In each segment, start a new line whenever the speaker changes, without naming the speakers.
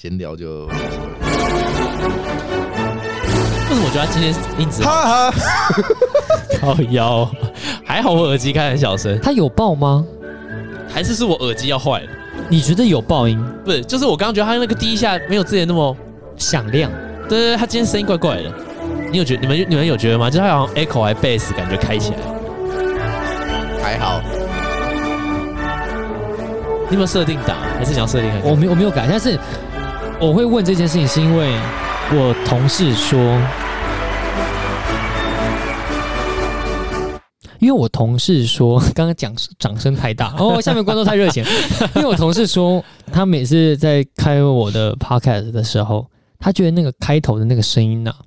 闲聊就。为
什么我觉得他今天音质哈哈，靠腰，还好我耳机开很小声。
他有爆吗？
还是是我耳机要坏了？
你觉得有爆音？
不是，就是我刚刚觉得他那个第一下没有之前那么
响亮。
对对对，他今天声音怪怪的。你有觉得？你们你们有觉得吗？就是他好像 echo 还 bass 感觉开起来。
还好。
你有没有设定档？还是想要设定？
我没我没有改，但是我会问这件事情，是因为我同事说，因为我同事说，刚刚讲掌声太大 哦，下面观众太热情。因为我同事说，他每次在开我的 podcast 的时候，他觉得那个开头的那个声音呐、啊、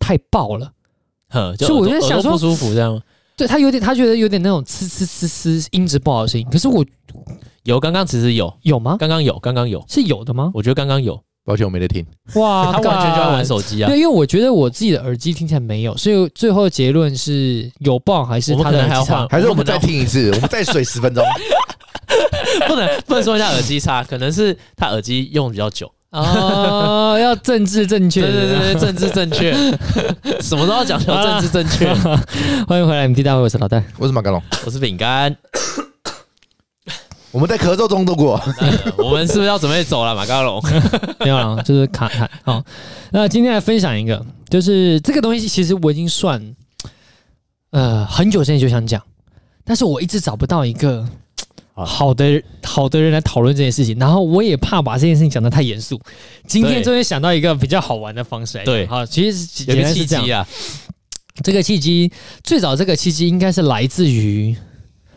太爆了，
呵，就我就在想说不舒服这样。
对他有点，他觉得有点那种呲呲呲呲音质不好的声音。可是我。
有，刚刚其实有
有吗？
刚刚有，刚刚有
是有的吗？
我觉得刚刚有，
抱歉我没得听。
哇，
他完全就在玩手机啊！
对，因为我觉得我自己的耳机听起来没有，所以最后结论是有爆还是他的还要换？
还是我们再听一次？我们再水十分钟？
不能不能说一下耳机差，可能是他耳机用比较久
哦。要政治正确，
对对对，政治正确，什么都要讲求政治正确。
欢迎回来，MT 大会，我是老戴，
我是马格龙，
我是饼干。
我们在咳嗽中度过，
我们是不是要准备走了？马高龙
没有了，就是卡卡。好，那今天来分享一个，就是这个东西，其实我已经算呃很久之前就想讲，但是我一直找不到一个好的好的人来讨论这件事情，然后我也怕把这件事情讲得太严肃。今天终于想到一个比较好玩的方式来，对，好，其实
有个契机啊，
这个契机最早这个契机应该是来自于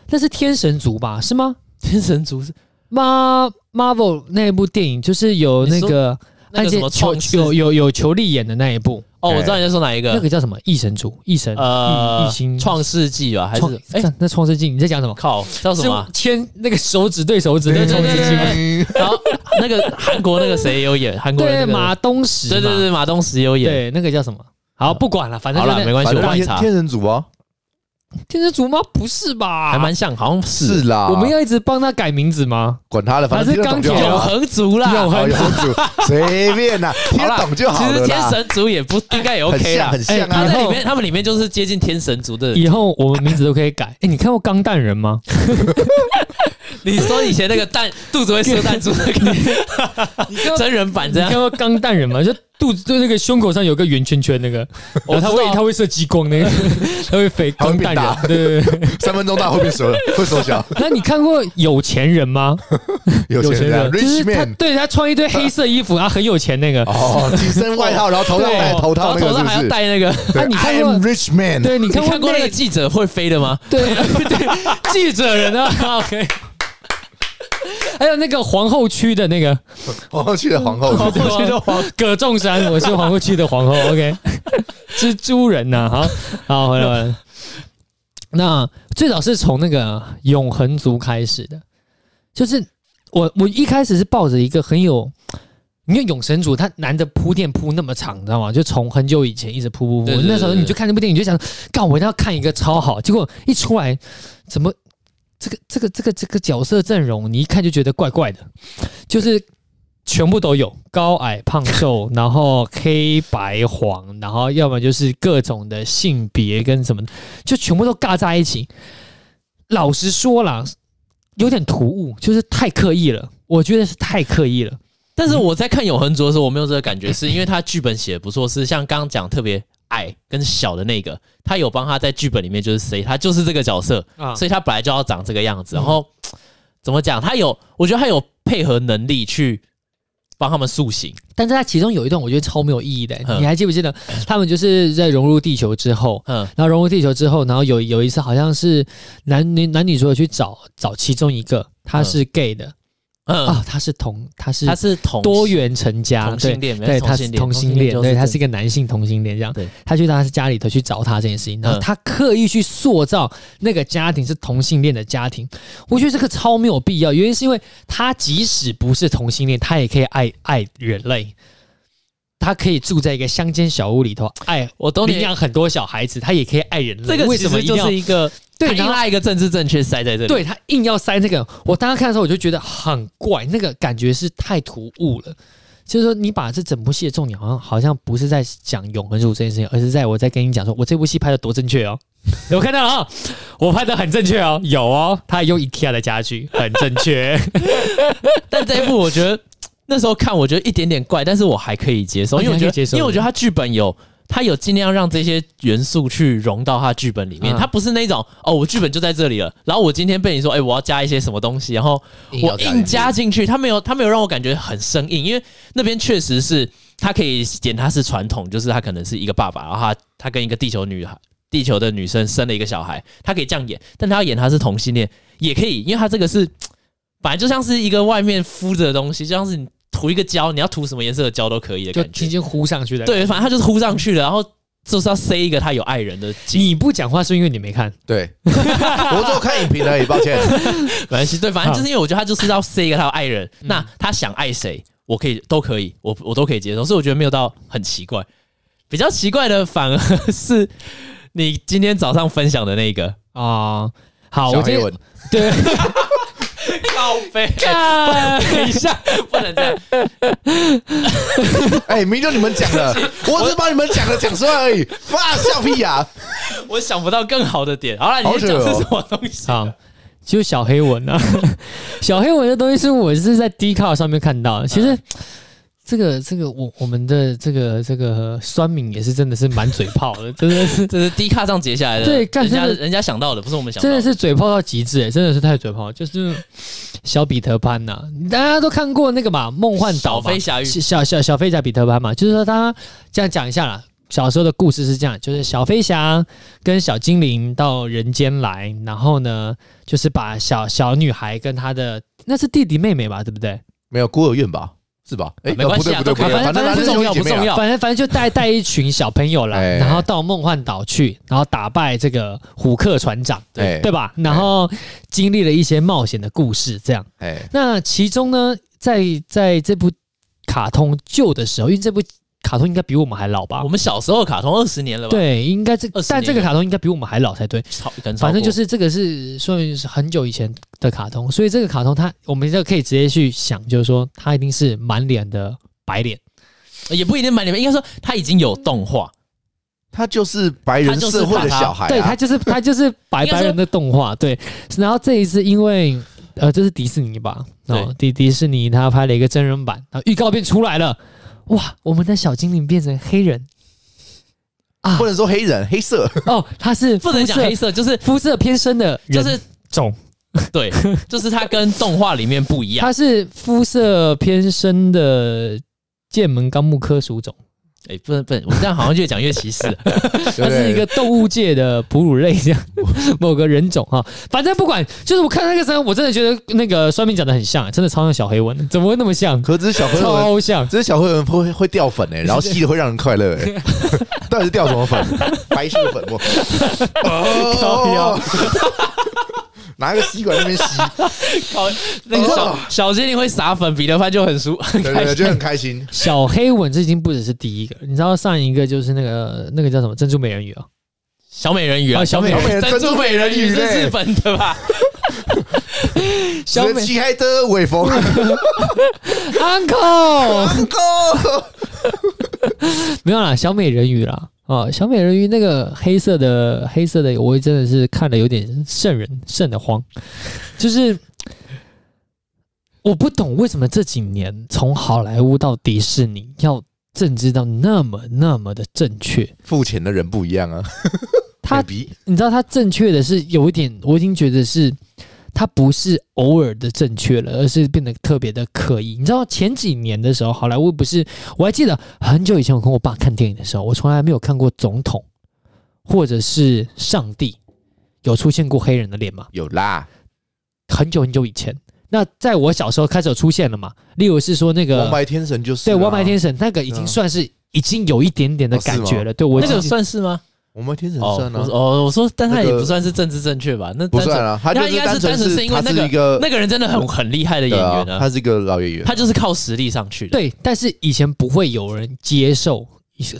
那是天神族吧？是吗？
天神族是
Mar Marvel 那一部电影，就是有那个那个什么球有有有裘力演的那一部。
哦，我知道你在说哪一个？
那个叫什么？异神族？异神？
呃，异星创世纪吧？还是？
哎，那创世纪你在讲什么？
靠，叫什么？
牵那个手指对手指的创世纪。
然后那个韩国那个谁有演？韩国对
马东石。
对对对，马东石有演。
对，那个叫什么？好，不管了，反正
好了，没关系，我帮你查。
天神族啊。
天神族吗？不是吧？
还蛮像，好像是，
是啦。
我们要一直帮他改名字吗？
管他的，反正是钢铁
永恒族啦，
永恒族
随便啦，听得懂就好了。
其实天神族也不应该也 OK 啦，
很像啊。
他在里面，他们里面就是接近天神族的。
以后我们名字都可以改。哎，你看过钢弹人吗？
你说以前那个蛋肚子会射弹珠那个 真人版这样？
你看过钢弹人吗？就。肚子就那个胸口上有个圆圈圈，那个哦，他会他会射激光，那个 他会飞钢弹人，对对对，
三分钟大会变缩会缩小。
那你看过有钱人吗？
有钱人
就是他，对他穿一堆黑色衣服，然后很有钱那个
哦，紧身外套，然后头上戴头套，
头上还要戴那个。
那你看过
Rich Man？
对，你看过
那个记者会飞的吗？
对对，记者人啊，OK。还有那个皇后区的那个
皇后区的皇后，
皇后区的皇葛仲山，我是皇后区的皇后。OK，蜘蛛人呐、啊，好好回来回来。那最早是从那个永恒族开始的，就是我我一开始是抱着一个很有，因为永神族他难得铺垫铺那么长，你知道吗？就从很久以前一直铺铺铺，那时候你就看那部电影，你就想，干我一定要看一个超好，结果一出来怎么？这个这个这个这个角色阵容，你一看就觉得怪怪的，就是全部都有高矮胖瘦，然后黑白黄，然后要么就是各种的性别跟什么，就全部都尬在一起。老实说啦，有点突兀，就是太刻意了，我觉得是太刻意了。
但是我在看《永恒族》的时候，我没有这个感觉，是因为他剧本写的不错，是像刚刚讲特别。矮跟小的那个，他有帮他在剧本里面就是谁，他就是这个角色，啊、所以他本来就要长这个样子。然后、嗯、怎么讲？他有，我觉得他有配合能力去帮他们塑形。
但是他其中有一段我觉得超没有意义的，嗯、你还记不记得？他们就是在融入地球之后，嗯，然后融入地球之后，然后有有一次好像是男女男女主角去找找其中一个，他是 gay 的。嗯啊，他是同，他是他是同多元成家，同性恋，对，他是同性恋，对，他是一个男性同性恋，这样，对，他去他是家里头去找他这件事情，然后他刻意去塑造那个家庭是同性恋的家庭，我觉得这个超没有必要，原因是因为他即使不是同性恋，他也可以爱爱人类。他可以住在一个乡间小屋里头，爱我都领养很多小孩子，他也可以爱人类。
这个其实就是一个对，硬拉一个政治正确塞在这里。
对，他硬要塞这个，我当时看的时候我就觉得很怪，那个感觉是太突兀了。就是说你把这整部戏的重点好像好像不是在讲永恒族这件事情，而是在我在跟你讲说，我这部戏拍的多正确哦。我看到了啊，我拍的很正确哦，有哦，他还用 IKEA 的家具，很正确。
但这一部我觉得那时候看，我觉得一点点怪，但是我还可以接受，因为我觉得，因为我觉得他剧本有。他有尽量让这些元素去融到他剧本里面，他不是那种哦，我剧本就在这里了，然后我今天被你说，哎，我要加一些什么东西，然后我硬加进去，他没有，他没有让我感觉很生硬，因为那边确实是他可以演他是传统，就是他可能是一个爸爸，然后他他跟一个地球女孩、地球的女生生了一个小孩，他可以这样演，但他要演他是同性恋也可以，因为他这个是本来就像是一个外面敷着的东西，就像是你。涂一个胶，你要涂什么颜色的胶都可以的感觉，
就轻轻糊上去的。
对，反正他就是糊上去了，然后就是要塞一个他有爱人的。
你不讲话是因为你没看？
对，我只有看影评而已，抱歉。
没关系，对，反正就是因为我觉得他就是要塞一个他有爱人，那他想爱谁，我可以都可以，我我都可以接受，所以我觉得没有到很奇怪。比较奇怪的反而是你今天早上分享的那个
啊、呃，好，我接对。
好悲啊！等一下，不能这样。
哎，明就你们讲的，我只是把你们讲的讲出来而已。发笑屁呀！
我想不到更好的点。好了，你讲是什么东西？
好，就小黑文啊。小黑文的东西是我是在 D 卡上面看到的。其实。这个这个我我们的这个这个酸敏也是真的是满嘴炮的，真的是
这是低卡上截下来的，
对，人
家人家想到的不是我们想到的，
真的是嘴炮到极致哎，真的是太嘴炮，就是小彼得潘呐、啊，大家都看过那个嘛，梦幻岛
小飞侠与
小小小飞侠彼得潘嘛，就是说他这样讲一下啦，小时候的故事是这样，就是小飞侠跟小精灵到人间来，然后呢，就是把小小女孩跟她的那是弟弟妹妹吧，对不对？
没有孤儿院吧？是吧？哎，
没关系啊，都可以。反正反正不重要，不重要。
反正反正就带带一群小朋友来，然后到梦幻岛去，然后打败这个虎克船长，对对吧？然后经历了一些冒险的故事，这样。哎，那其中呢，在在这部卡通旧的时候，因为这部。卡通应该比我们还老吧？
我们小时候卡通二十年了吧？
对，应该这，但这个卡通应该比我们还老才对。反正就是这个是说明是很久以前的卡通，所以这个卡通它，我们就可以直接去想，就是说它一定是满脸的白脸，
也不一定满脸，应该说它已经有动画，
他就是白人社会的小孩，啊，
对，他就是他就是白白人的动画，对。然后这一次因为呃，这是迪士尼吧？哦，迪迪士尼他拍了一个真人版，然后预告片出来了。哇，我们的小精灵变成黑人。
啊！不能说黑人，黑色。
哦，他是
不能讲黑色，就是
肤色偏深的人。
就是
种，
对，就是他跟动画里面不一样，
他是肤色偏深的剑门纲目科属种。
哎、欸，不能不能，我们这样好像越讲越歧视了。
它是一个动物界的哺乳类，这样某个人种哈。反正不管，就是我看那个时候，我真的觉得那个酸民讲的很像，真的超像小黑文，怎么会那么像？
可是小黑文
超像，
只是小黑文会会掉粉哎，然后吸的会让人快乐哎。到底是掉什么粉？白色粉末。哦。拿一个吸管那边吸，靠，
那个小小精灵会撒粉，彼得潘就很舒，很开心，
就很开心。
小黑吻这已经不只是第一个，你知道上一个就是那个那个叫什么？珍珠美人鱼啊，
小美人鱼啊，
小美人
珍珠美人鱼是日本的吧？
小美漆黑的尾风，
Uncle，Uncle，没有啦，小美人鱼啦。哦，小美人鱼那个黑色的黑色的，我真的是看了有点瘆人瘆得慌。就是我不懂为什么这几年从好莱坞到迪士尼要政治到那么那么的正确，
付钱的人不一样啊。
他，你知道他正确的是有一点，我已经觉得是。它不是偶尔的正确了，而是变得特别的刻意。你知道前几年的时候，好莱坞不是？我还记得很久以前，我跟我爸看电影的时候，我从来没有看过总统或者是上帝有出现过黑人的脸吗？
有啦，
很久很久以前。那在我小时候开始有出现了嘛？例如是说那个
王牌天神，就是
对王牌天神，那个已经算是已经有一点点的感觉了。对我
那个算是吗？
我们天神算啊！
哦，我说，但他也不算是政治正确吧？那
不算啊，他应该是单纯是因为那个
那个人真的很很厉害的演员啊，
他是一个老演员，
他就是靠实力上去的。
对，但是以前不会有人接受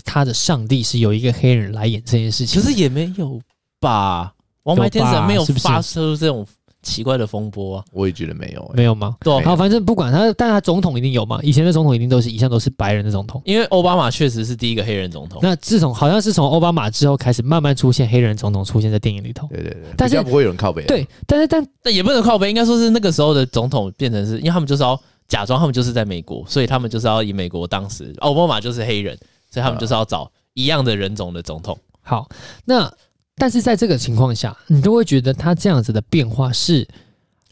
他的上帝是由一个黑人来演这件事情，
可是也没有吧？王牌天神没有发出这种奇怪的风波啊。
我也觉得没有、欸，
没有吗？
对，
好，反正不管他，但他总统一定有嘛。以前的总统一定都是一向都是白人的总统，
因为奥巴马确实是第一个黑人总统。
那自从好像是从奥巴马之后开始，慢慢出现黑人总统出现在电影里头。
对对对，
但是
不会有人靠北。
对，但是但
但也不能靠背，应该说是那个时候的总统变成是因为他们就是要假装他们就是在美国，所以他们就是要以美国当时奥巴马就是黑人，所以他们就是要找一样的人种的总统。
好，那。但是在这个情况下，你都会觉得他这样子的变化是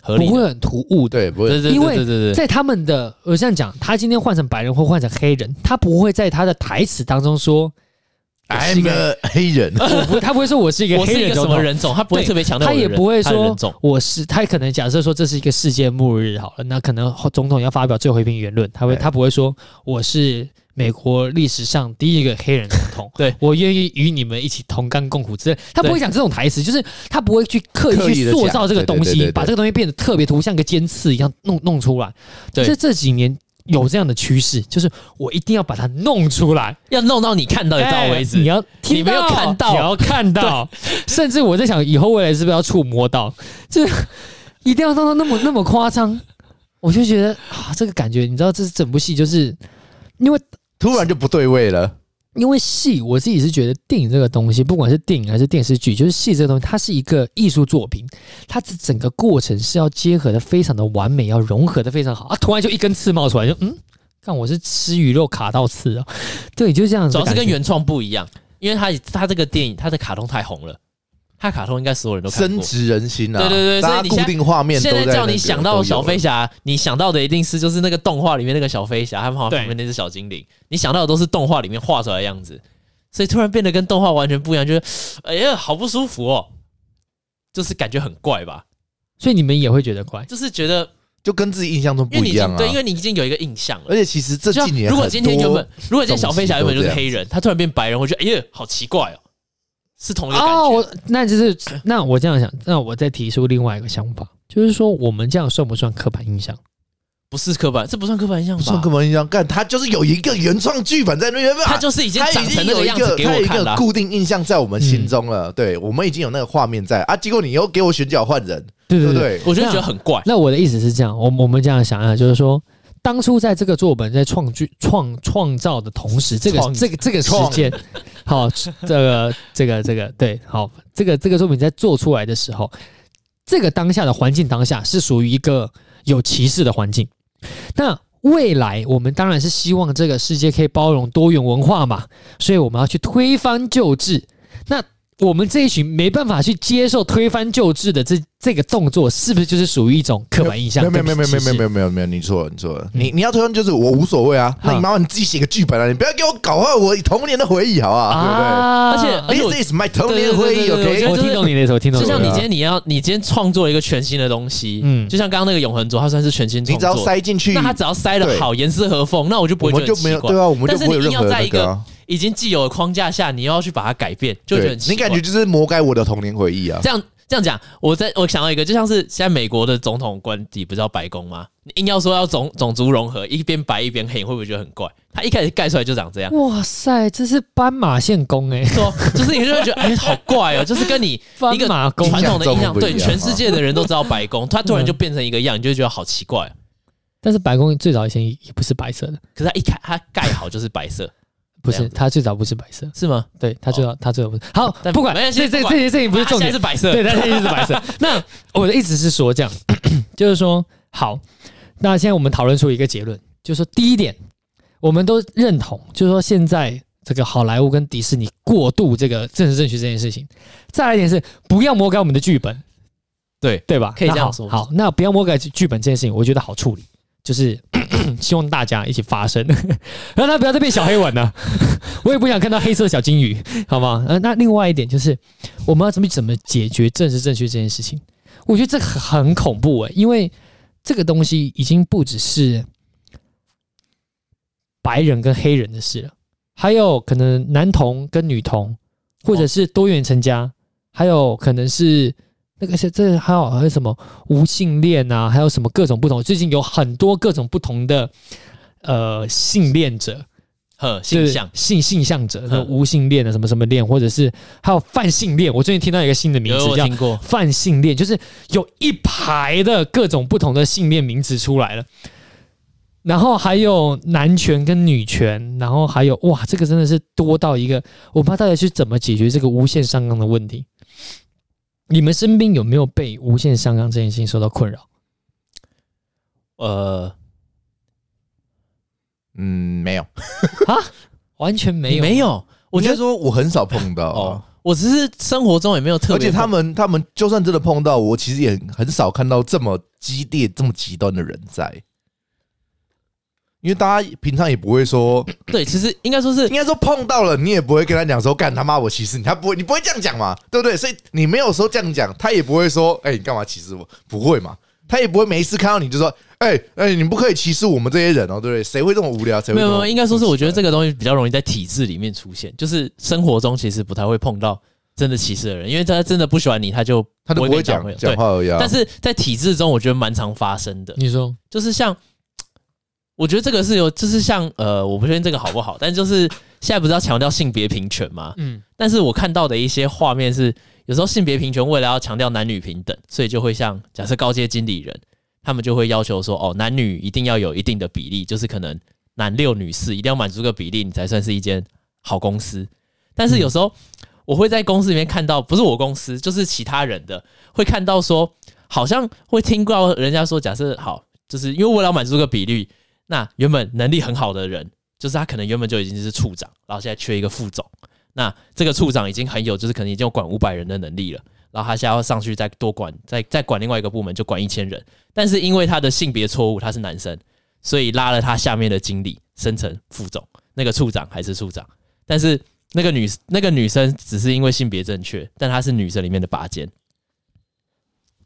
不会很突兀的，
对，不会，
因为在他们的我这样讲，他今天换成白人或换成黑人，他不会在他的台词当中说
“I'm a 黑人 ”，
不，他不会说我是一个黑人
什么人种，他不会特别强调，
他也不会说我是，他可能假设说这是一个世界末日好了，那可能总统要发表最后一篇言论，他会他不会说我是。美国历史上第一个黑人总统，
对，
我愿意与你们一起同甘共苦。之类，他不会讲这种台词，就是他不会去刻意去塑造这个东西，把这个东西变得特别突，像个尖刺一样弄弄出来。对，这这几年有这样的趋势，就是我一定要把它弄出来，
要弄到你看到得到为止。你要你没有看到，
你要看到，甚至我在想，以后未来是不是要触摸到，就一定要弄到那么那么夸张？我就觉得啊，这个感觉，你知道，这是整部戏，就是因为。
突然就不对味了，
因为戏，我自己是觉得电影这个东西，不管是电影还是电视剧，就是戏这个东西，它是一个艺术作品，它这整个过程是要结合的非常的完美，要融合的非常好啊！突然就一根刺冒出来，就嗯，看我是吃鱼肉卡到刺啊，对，就这样子，
主要是跟原创不一样，因为它它这个电影它的卡通太红了。他卡通应该所有人都看过，
深植人心啊！
对对对，所以你
固定画面，
现在叫你想到小飞侠，你想到的一定是就是那个动画里面那个小飞侠，他们旁边那只小精灵，你想到的都是动画里面画出来的样子，所以突然变得跟动画完全不一样，就是哎呀，好不舒服哦，就是感觉很怪吧？
所以你们也会觉得怪，
就是觉得
就跟自己印象中不一样啊。
对，因为你已经有一个印象了，
而且其实这几年，
如果今天原本如果今天小飞侠原本就是黑人，他突然变白人，我觉得哎呀，好奇怪哦。是同一个感觉，哦，我
那就是那我这样想，那我再提出另外一个想法，就是说我们这样算不算刻板印象？
不是刻板，这不算刻板印象吧？
不算刻板印象，干他就是有一个原创剧本在那边，
他就是已经长成那个样子给我看了，
固定印象在我们心中了。嗯、对，我们已经有那个画面在啊，结果你又给我选角换人，
对对对，
对，
我就觉得很怪。
那我的意思是这样，我我们这样想啊，就是说。当初在这个作本在创剧创创造的同时，这个这个这个时间，好，这个这个这个对，好，这个这个作品在做出来的时候，这个当下的环境当下是属于一个有歧视的环境。那未来我们当然是希望这个世界可以包容多元文化嘛，所以我们要去推翻旧制。那我们这一群没办法去接受推翻旧制的这这个动作，是不是就是属于一种刻板印象？
没有没有没有没有没有没有没有没有，你错了你错了，你你要推翻就是我无所谓啊，那你麻烦你自己写个剧本啊，你不要给我搞坏我童年的回忆，好不好？对不对？而且，This is my 童年回忆。OK，
我听懂你的意思，听懂。
就像你今天你要你今天创作一个全新的东西，嗯，就像刚刚那个永恒族，它算是全新创作，
你只要塞进去，
那它只要塞的好，严丝合缝，那我就不会觉得奇怪。
对啊，我们就不会有任何那个。
已经既有的框架下，你又要去把它改变，就觉得很奇怪。
你感觉就是魔改我的童年回忆啊！
这样这样讲，我在我想到一个，就像是现在美国的总统官邸不是叫白宫吗？你硬要说要种种族融合，一边白一边黑，会不会觉得很怪？他一开始盖出来就长这样。
哇塞，这是斑马线宫哎、欸，
说就是你就会觉得哎、欸，好怪哦、喔，就是跟你一个传统的印象，对全世界的人都知道白宫，他 突然就变成一个样，你就会觉得好奇怪。
但是白宫最早以前也不是白色的，
可是它一开它盖好就是白色。
不是，它最早不是白色，
是吗？
对，它最早，它最早不是。好，不管，这这这些事情不是重点，
是白色。
对，它现在是白色。那我的意思是说，这样 就是说，好，那现在我们讨论出一个结论，就是说，第一点，我们都认同，就是说，现在这个好莱坞跟迪士尼过度这个政治正确这件事情。再来一点是，不要魔改我们的剧本，
对
对吧？
可以这样说。
好，那不要魔改剧本这件事情，我觉得好处理。就是希望大家一起发声，让他不要再变小黑碗了。我也不想看到黑色小金鱼，好吗？呃，那另外一点就是，我们要怎么怎么解决政治正确这件事情？我觉得这很恐怖诶，因为这个东西已经不只是白人跟黑人的事了，还有可能男同跟女同，或者是多元成家，还有可能是。那个是这还有还有什么无性恋啊？还有什么各种不同？最近有很多各种不同的呃性恋者
呵，性向
性性向者，那无性恋的什么什么恋，或者是还有泛性恋。我最近听到一个新的名字叫泛性恋，就是有一排的各种不同的性恋名词出来了。然后还有男权跟女权，然后还有哇，这个真的是多到一个，我不知道大家去怎么解决这个无限上纲的问题。你们身边有没有被无限上纲这件事情受到困扰？
呃，嗯，没有
啊，完全没有，
没有。
我觉得说我很少碰到哦，
我只是生活中也没有特别，而
且他们他们就算真的碰到，我其实也很少看到这么激烈、这么极端的人在。因为大家平常也不会说，
对，其实应该说是，
应该说碰到了，你也不会跟他讲说，干他妈我歧视你，他不会，你不会这样讲嘛，对不对？所以你没有说这样讲，他也不会说，哎，你干嘛歧视我？不会嘛，他也不会每一次看到你就说，哎哎，你不可以歧视我们这些人哦，对不对？谁会这么无聊？谁会
没有没有，应该说是，我觉得这个东西比较容易在体制里面出现，就是生活中其实不太会碰到真的歧视的人，因为他真的不喜欢你，他就
他都不会讲讲话而已。
但是在体制中，我觉得蛮常发生的。
你说，
就是像。我觉得这个是有，就是像呃，我不确定这个好不好，但就是现在不是要强调性别平权吗？嗯，但是我看到的一些画面是，有时候性别平权为了要强调男女平等，所以就会像假设高阶经理人，他们就会要求说，哦，男女一定要有一定的比例，就是可能男六女四，一定要满足个比例，你才算是一间好公司。但是有时候我会在公司里面看到，不是我公司，就是其他人的，会看到说，好像会听到人家说，假设好，就是因为为了满足个比例。那原本能力很好的人，就是他可能原本就已经是处长，然后现在缺一个副总。那这个处长已经很有，就是可能已经有管五百人的能力了，然后他现在要上去再多管，再再管另外一个部门，就管一千人。但是因为他的性别错误，他是男生，所以拉了他下面的经理升成副总，那个处长还是处长。但是那个女那个女生只是因为性别正确，但她是女生里面的拔尖。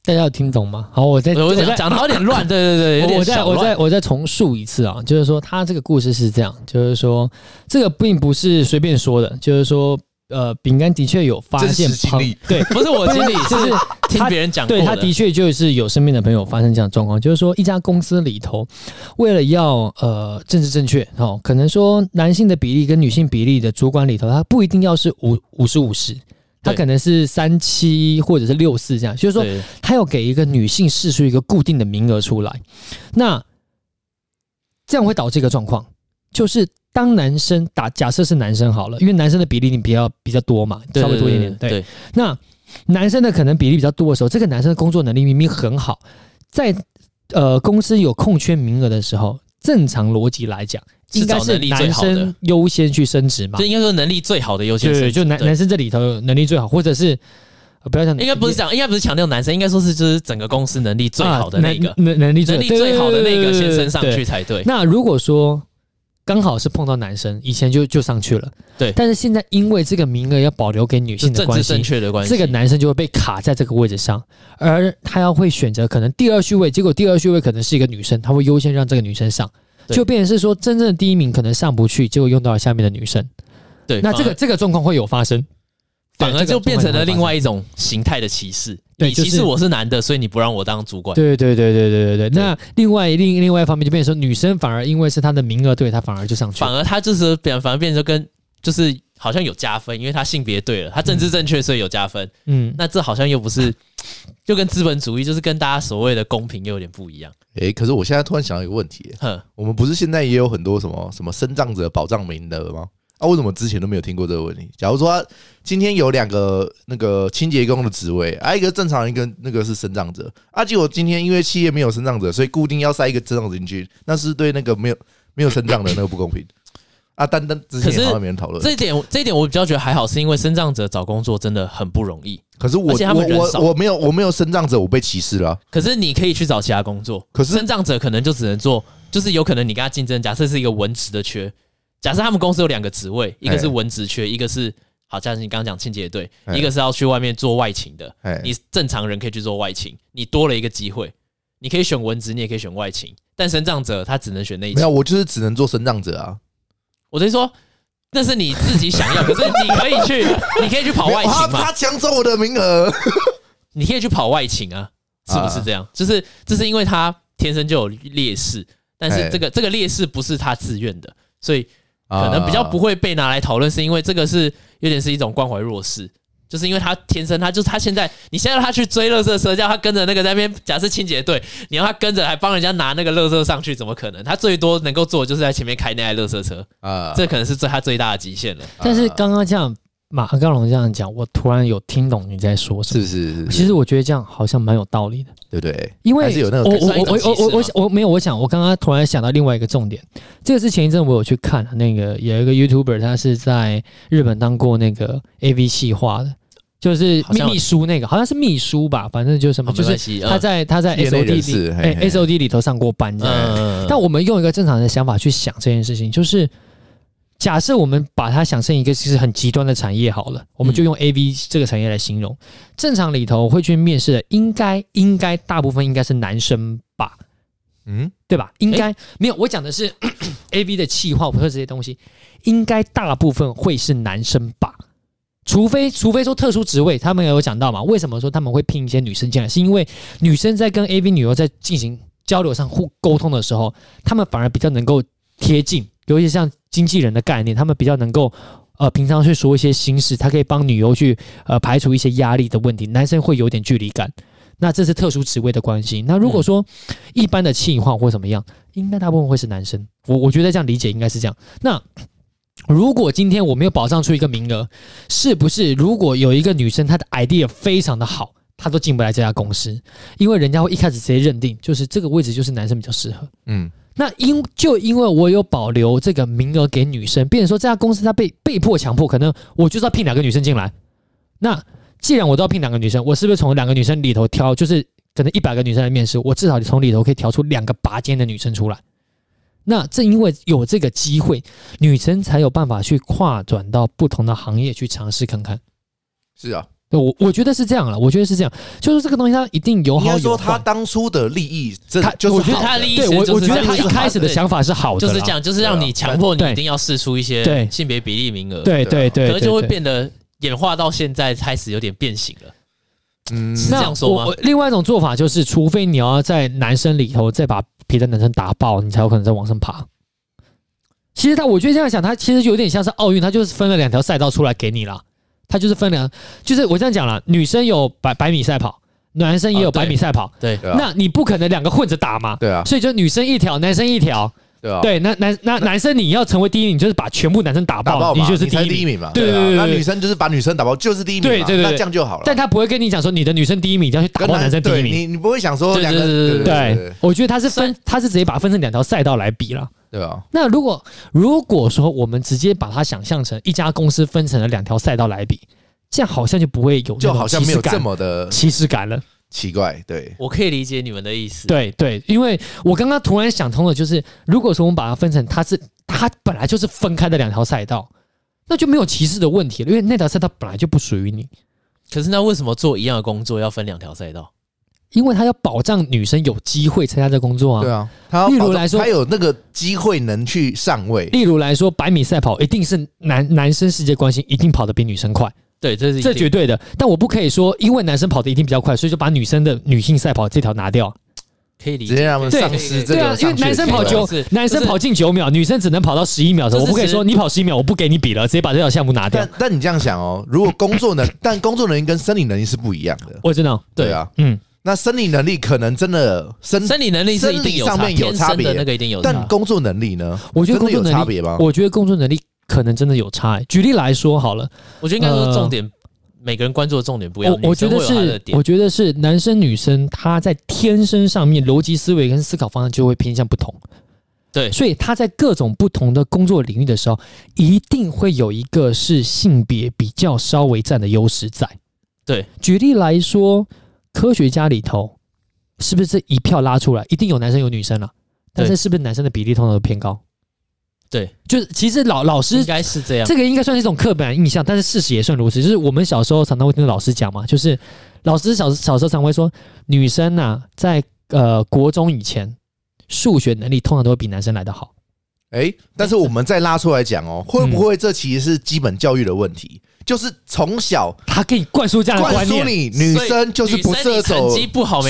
大家有听懂吗？好，我再
我讲讲的有点乱，对 对对，
我再我再我再重述一次啊，就是说他这个故事是这样，就是说这个并不是随便说的，就是说呃，饼干的确有发现经历，对，
不是我经历，就是听别人讲，
对他的确就是有身边的朋友发生这样的状况，就是说一家公司里头为了要呃政治正确哦，可能说男性的比例跟女性比例的主管里头，他不一定要是五五十五十。他可能是三七或者是六四这样，就是说他要给一个女性试出一个固定的名额出来，那这样会导致一个状况，就是当男生打假设是男生好了，因为男生的比例你比较比较多嘛，稍微多一点点。对，那男生的可能比例比较多的时候，这个男生的工作能力明明很好，在呃公司有空缺名额的时候，正常逻辑来讲。应该是男生优先去升职嘛？
就应该说能力最好的优先升职。
就男男生这里头能力最好，或者是不要讲，
应该不是讲，应该不是强调男生，应该说是就是整个公司能力最好的那个，
能能力
能力最好的那个先升上去才对。
那如果说刚好是碰到男生，以前就就上去了，
对。
但是现在因为这个名额要保留给女性的
正确的关系，
这个男生就会被卡在这个位置上，而他要会选择可能第二序位，结果第二序位可能是一个女生，他会优先让这个女生上。就变成是说，真正的第一名可能上不去，结果用到了下面的女生。
对，
那这个这个状况会有发生，
反而就变成了另外一种形态的歧视。对，歧视我是男的，所以你不让我当主管。
对对对对对对对。那另外另另外一方面就变成说，女生反而因为是她的名额对，她反而就上去。
反而她就是变，反而变成跟就是好像有加分，因为她性别对了，她政治正确，所以有加分。嗯，那这好像又不是，就跟资本主义就是跟大家所谓的公平又有点不一样。
诶、欸，可是我现在突然想到一个问题，哼，我们不是现在也有很多什么什么生障者保障名额吗？啊，为什么之前都没有听过这个问题？假如说他今天有两个那个清洁工的职位，啊，一个正常一个那个是生长者，啊，结果今天因为企业没有生长者，所以固定要塞一个身障者进去，那是对那个没有没有生长的那个不公平。啊，单单之前好像没人讨论
这一点，这一点我比较觉得还好，是因为身障者找工作真的很不容易。
可是我我我我没有我没有身障者，我被歧视了、啊。
可是你可以去找其他工作。可是身障者可能就只能做，就是有可能你跟他竞争。假设是一个文职的缺，假设他们公司有两个职位，一个是文职缺，一个是好像是你刚刚讲清洁队，一个是要去外面做外勤的。你正常人可以去做外勤，你多了一个机会，你可以选文职，你也可以选外勤。但身障者他只能选那一。
没有，我就是只能做身障者啊。
我直接说。那是你自己想要，可是你可以去，你可以去跑外勤嘛？
他抢走我的名额，
你可以去跑外勤啊，是不是这样？就是这是因为他天生就有劣势，但是这个这个劣势不是他自愿的，所以可能比较不会被拿来讨论，是因为这个是有点是一种关怀弱势。就是因为他天生，他就是他现在，你现在让他去追垃圾车，叫他跟着那个在那边，假设清洁队，你让他跟着，还帮人家拿那个垃圾上去，怎么可能？他最多能够做，就是在前面开那台垃圾车啊，这可能是最他最大的极限了。
但是刚刚这样马刚龙这样讲，我突然有听懂你在说什么。
是是是，
其实我觉得这样好像蛮有道理的，
对不对？
因为
是有那
个我我我我我我我没有，我想我刚刚突然想到另外一个重点，这个是前一阵我有去看那个有一个 YouTuber，他是在日本当过那个 AV 企划的。就是秘密书那个，好像是秘书吧，反正就是什么，就是他在他在 S O D 里，哎，S O D 里头上过班这样。但我们用一个正常的想法去想这件事情，就是假设我们把它想成一个其实很极端的产业好了，我们就用 A V 这个产业来形容。正常里头会去面试的，应该应该大部分应该是男生吧？嗯，对吧？应该没有，我讲的是 A V 的企划或者这些东西，应该大部分会是男生吧？除非，除非说特殊职位，他们也有讲到嘛？为什么说他们会聘一些女生进来？是因为女生在跟 AV 女优在进行交流上互沟通的时候，他们反而比较能够贴近，尤其像经纪人的概念，他们比较能够呃平常去说一些心事，他可以帮女优去呃排除一些压力的问题。男生会有点距离感，那这是特殊职位的关系。那如果说一般的企划或怎么样，应该大部分会是男生。我我觉得这样理解应该是这样。那。如果今天我没有保障出一个名额，是不是如果有一个女生她的 idea 非常的好，她都进不来这家公司，因为人家会一开始直接认定就是这个位置就是男生比较适合。嗯，那因就因为我有保留这个名额给女生，变成说这家公司她被被迫强迫，可能我就是要聘两个女生进来。那既然我都要聘两个女生，我是不是从两个女生里头挑，就是可能一百个女生来面试，我至少从里头可以挑出两个拔尖的女生出来？那正因为有这个机会，女生才有办法去跨转到不同的行业去尝试看看。
是啊，
我我觉得是这样了，我觉得是这样，就是这个东西它一定有好有坏。应该说
他当初的利益，他
就是
我觉得他的利益，
对我我觉得他一开始的想法是好的，
就是这样，就是让你强迫你一定要试出一些性别比例名额，
对对对，
可能就会变得演化到现在开始有点变形了。嗯，是这样说吗？
另外一种做法就是，除非你要在男生里头再把。别的男生打爆，你才有可能再往上爬。其实他，我觉得这样想，他其实就有点像是奥运，他就是分了两条赛道出来给你了。他就是分两，就是我这样讲了，女生有百百米赛跑，男生也有百米赛跑。
对，
那你不可能两个混着打嘛？
对啊。
所以就女生一条，男生一条。
对啊。
对，那男那男生你要成为第一名，你就是把全部男生打爆，你就是第一名嘛。对对。
那女生就是把女生打爆，就是第一名。对对对。那这样就好了。
但他不会跟你讲说，你的女生第一名一定要去打爆男生第一名。
你你不会想说两个？
对，我觉得他是分，他是直接把它分成两条赛道来比了。
对啊，
那如果如果说我们直接把它想象成一家公司分成了两条赛道来比，这样好像就不会有，
就好像没有这么的
歧视感了。
奇怪，对，
我可以理解你们的意思。
对对，因为我刚刚突然想通了，就是如果说我们把它分成，它是它本来就是分开的两条赛道，那就没有歧视的问题了，因为那条赛道本来就不属于你。
可是那为什么做一样的工作要分两条赛道？
因为他要保障女生有机会参加这工作啊。
对啊，他例如来说，他有那个机会能去上位。
例如来说，百米赛跑一定是男男生世界冠军，一定跑得比女生快。
对，这是
这绝对的。但我不可以说，因为男生跑的一定比较快，所以就把女生的女性赛跑这条拿掉。
可以理解。
直接让他们丧失这个。
对啊，因为男生跑九，男生跑进九秒，女生只能跑到十一秒的时候，我不可以说你跑十一秒，我不给你比了，直接把这条项目拿掉。
但但你这样想哦，如果工作能，但工作能力跟生理能力是不一样的。
我知道。
对啊，嗯。那生理能力可能真的生
生理能力是一定有
上面有差别，
那个一定有。
但工作能力呢？
我觉得工作能力
有差别吗？
我觉得工作能力可能真的有差。举例来说好了，
我觉得应该说重点，每个人关注的重点不一样。
我觉得是，我觉得是男生女生他在天生上面逻辑思维跟思考方向就会偏向不同。
对，
所以他在各种不同的工作领域的时候，一定会有一个是性别比较稍微占的优势在。
对，
举例来说，科学家里头。是不是这一票拉出来，一定有男生有女生了？但是是不是男生的比例通常都偏高？
对，
就是其实老老师
应该是这样，
这个应该算是一种刻板印象，但是事实也算如此。就是我们小时候常常会听老师讲嘛，就是老师小小时候常会说，女生呐、啊，在呃国中以前，数学能力通常都会比男生来得好。
哎、欸，但是我们再拉出来讲哦，会不会这其实是基本教育的问题？就是从小
他给你灌输这样的观念，
灌输你女生就是不适合走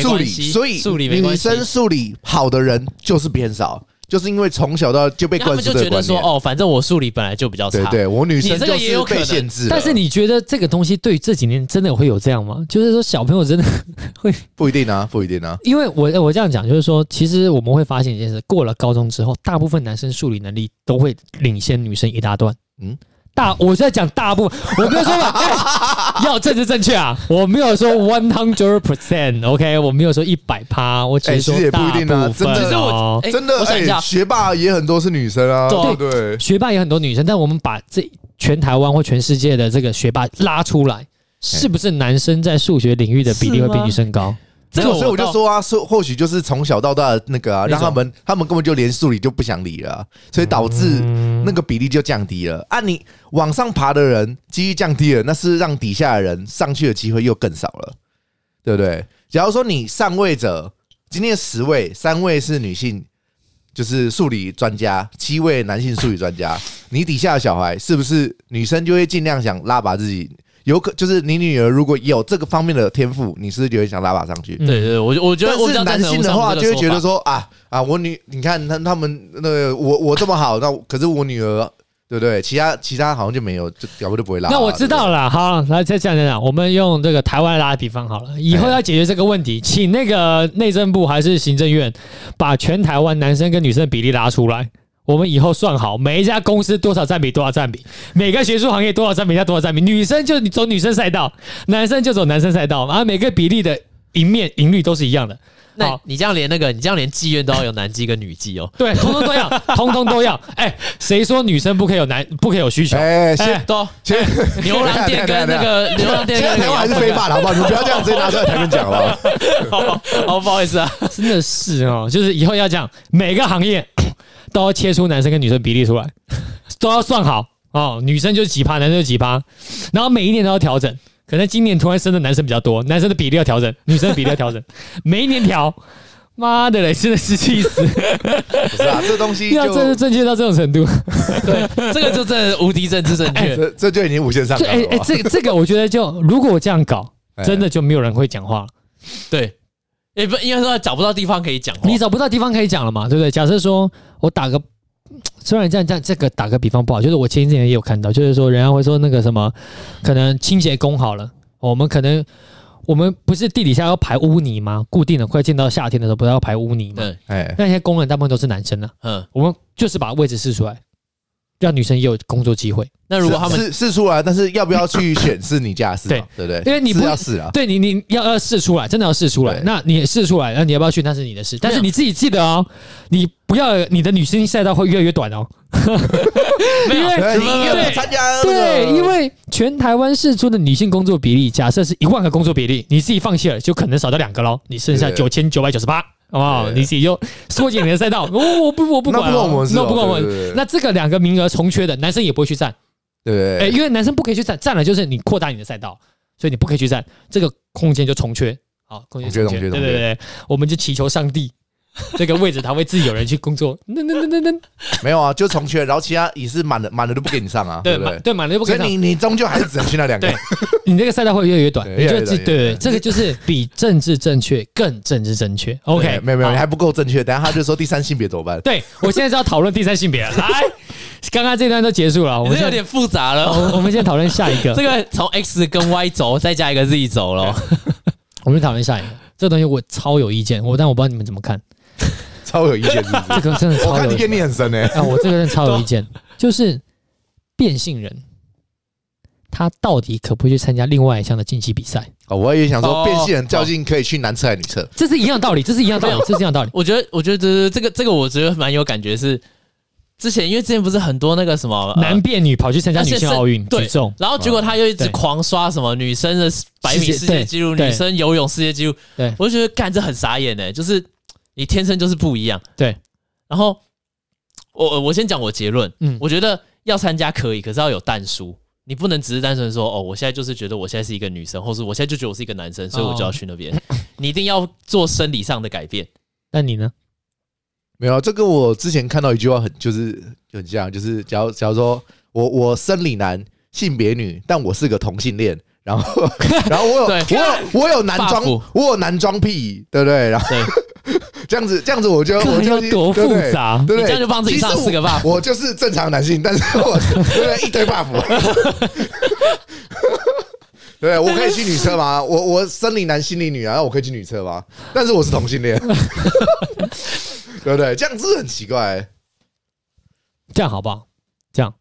数理，所以女生数理好的人就是偏少。就是因为从小到就被灌输的观念，
就觉得说哦，反正我数理本来就比较差，
对对，我女生就是被限制。
但是你觉得这个东西对这几年真的会有这样吗？就是说小朋友真的 会
不一定啊，不一定啊。
因为我我这样讲，就是说，其实我们会发现一件事：过了高中之后，大部分男生数理能力都会领先女生一大段。嗯。大，我在讲大部分，我没有说、欸、要政治正确啊，我没有说 one hundred percent，OK，我没有说一百趴，我只是说大部分。欸、其实也不一定啊，真的，
其实我真的，我想一下，学霸也很多是女生啊，对。对，
学霸也很多女生，但我们把这全台湾或全世界的这个学霸拉出来，是不是男生在数学领域的比例会比女生高？
这个，所以我就说啊，说或许就是从小到大的那个啊，让他们他们根本就连数理就不想理了，所以导致那个比例就降低了。啊，你往上爬的人几率降低了，那是让底下的人上去的机会又更少了，对不对？假如说你上位者今天十位，三位是女性，就是数理专家，七位男性数理专家，你底下的小孩是不是女生就会尽量想拉拔自己？有可就是你女儿如果有这个方面的天赋，你是不是就会想拉拔上去？
对对，我我觉得，
但是男性的话就会觉得说啊啊，我女你看他他们那个我我这么好，那可是我女儿对不对？其他其他好像就没有，就屌不就不会拉。
那我知道了，好，来再讲讲讲，我们用这个台湾拉比方好了，以后要解决这个问题，请那个内政部还是行政院把全台湾男生跟女生的比例拉出来。我们以后算好，每一家公司多少占比，多少占比；每个学术行业多少占比，加多少占比。女生就走女生赛道，男生就走男生赛道，然后每个比例的赢面赢率都是一样的。
那你这样连那个，你这样连妓院都要有男妓跟女妓哦？
对，通通都要，通通都要。哎，谁说女生不可以有男，不可以有需求？哎，先
都，先牛郎店跟那个牛郎店，
台湾还是非法的，好不好？你不要这样直接拿出来台面讲了。
好，不好意思啊，
真的是哦，就是以后要讲每个行业。都要切出男生跟女生比例出来，都要算好哦。女生就是几趴，男生就几趴，然后每一年都要调整。可能今年突然生的男生比较多，男生的比例要调整，女生的比例要调整，每一年调。妈的嘞，真的是气死！
不 是啊，这东西
要政治正确到这种程度，
对，这个就真的无敌政治正确，
欸，这这就已经无限上纲了。哎哎，
这个这个，我觉得就如果我这样搞，真的就没有人会讲话了。
对。也不应该说找不到地方可以讲，
你找不到地方可以讲了嘛，对不对？假设说我打个，虽然这样这样这个打个比方不好，就是我前几天也有看到，就是说人家会说那个什么，可能清洁工好了，我们可能我们不是地底下要排污泥吗？固定的快进到夏天的时候，不是要排污泥吗？对哎，那些工人大部分都是男生呢，嗯，我们就是把位置试出来。让女生也有工作机会。那如果他们
试试出来，但是要不要去选是你家事，对对不对？
因为你不
要试啊，
对你你要要试出来，真的要试出来。那你试出来，那你要不要去？那是你的事。但是你自己记得哦，你不要你的女性赛道会越来越短哦。
没有，对
参加
对，因为全台湾试出的女性工作比例，假设是一万个工作比例，你自己放弃了，就可能少掉两个喽。你剩下九千九百九十八。好不好？你自己就缩减你的赛道。我我不我不管，那不管我们，那不管我们。那这个两个名额重缺的男生也不会去占，
对，
哎，因为男生不可以去占，占了就是你扩大你的赛道，所以你不可以去占，这个空间就重缺。好，空间重缺，对对对，我们就祈求上帝。这个位置他会自己有人去工作，那那那那那
没有啊，就重缺，然后其他也是满了，满了都不给你上啊，对不对？
对，满了都不给你上。
所以你你终究还是只能去那两个。
对，你这个赛道会越来越短，你就对对，这个就是比政治正确更政治正确。OK，
没有没有，你还不够正确。等下他就说第三性别怎么办？
对，我现在是要讨论第三性别。来，刚刚这段都结束了，我们
有点复杂了。
我们先讨论下一个，
这个从 X 跟 Y 轴再加一个 Z 轴了。
我们讨论下一个，这个东西我超有意见，我但我不知道你们怎么看。
超有意见，是不是？
这个真的超有意见，我看
你见你很深呢。
啊，我这个人超有意见，就是变性人，他到底可不可以去参加另外一项的竞技比赛？
哦，我也想说，变性人究竟可以去男厕还是女厕？
这是一样道理，这是一样道理，这是一样道理。
我觉得，我觉得这个这个，我觉得蛮有感觉。是之前，因为之前不是很多那个什么
男变女跑去参加女性奥运举重，
然后结果他又一直狂刷什么女生的百米世界纪录、女生游泳世界纪录。对，我就觉得干这很傻眼呢，就是。你天生就是不一样，
对。
然后我我先讲我结论，嗯，我觉得要参加可以，可是要有但书，你不能只是单纯说哦，我现在就是觉得我现在是一个女生，或是我现在就觉得我是一个男生，所以我就要去那边。哦、你一定要做生理上的改变。
那你呢？
没有，这跟我之前看到一句话很就是很像，就是假如假如说我我生理男，性别女，但我是个同性恋，然后 然后我有对我有我有男装，我有男装癖，对不对？然后。这样子这样子我就我就
多复杂，
对不对？
这样就帮自己上四个 buff。
我就是正常男性，但是我 对不对？一堆 buff。对，我可以去女厕吗？我我生理男心理女啊，那我可以去女厕吗？但是我是同性恋，对不对？这样子很奇怪。
这样好不好？这样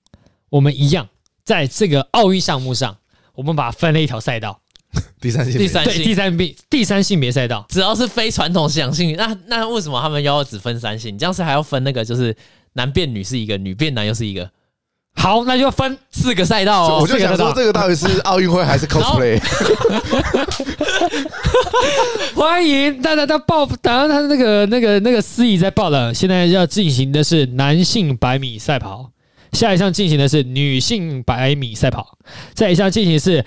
我们一样在这个奥运项目上，我们把它分了一条赛道。
第三性
第三
对第三性第三性别赛道，
只要是非传统想性，那那为什么他们要只分三性？你这样是还要分那个，就是男变女是一个，女变男又是一个。
好，那就分四个赛道哦。
我就想说，这个到底是奥运会还是 cosplay？
欢迎大家到报，当然他那个那个那个司仪在报了。现在要进行的是男性百米赛跑。下一项进行的是女性百米赛跑，再一项进行的是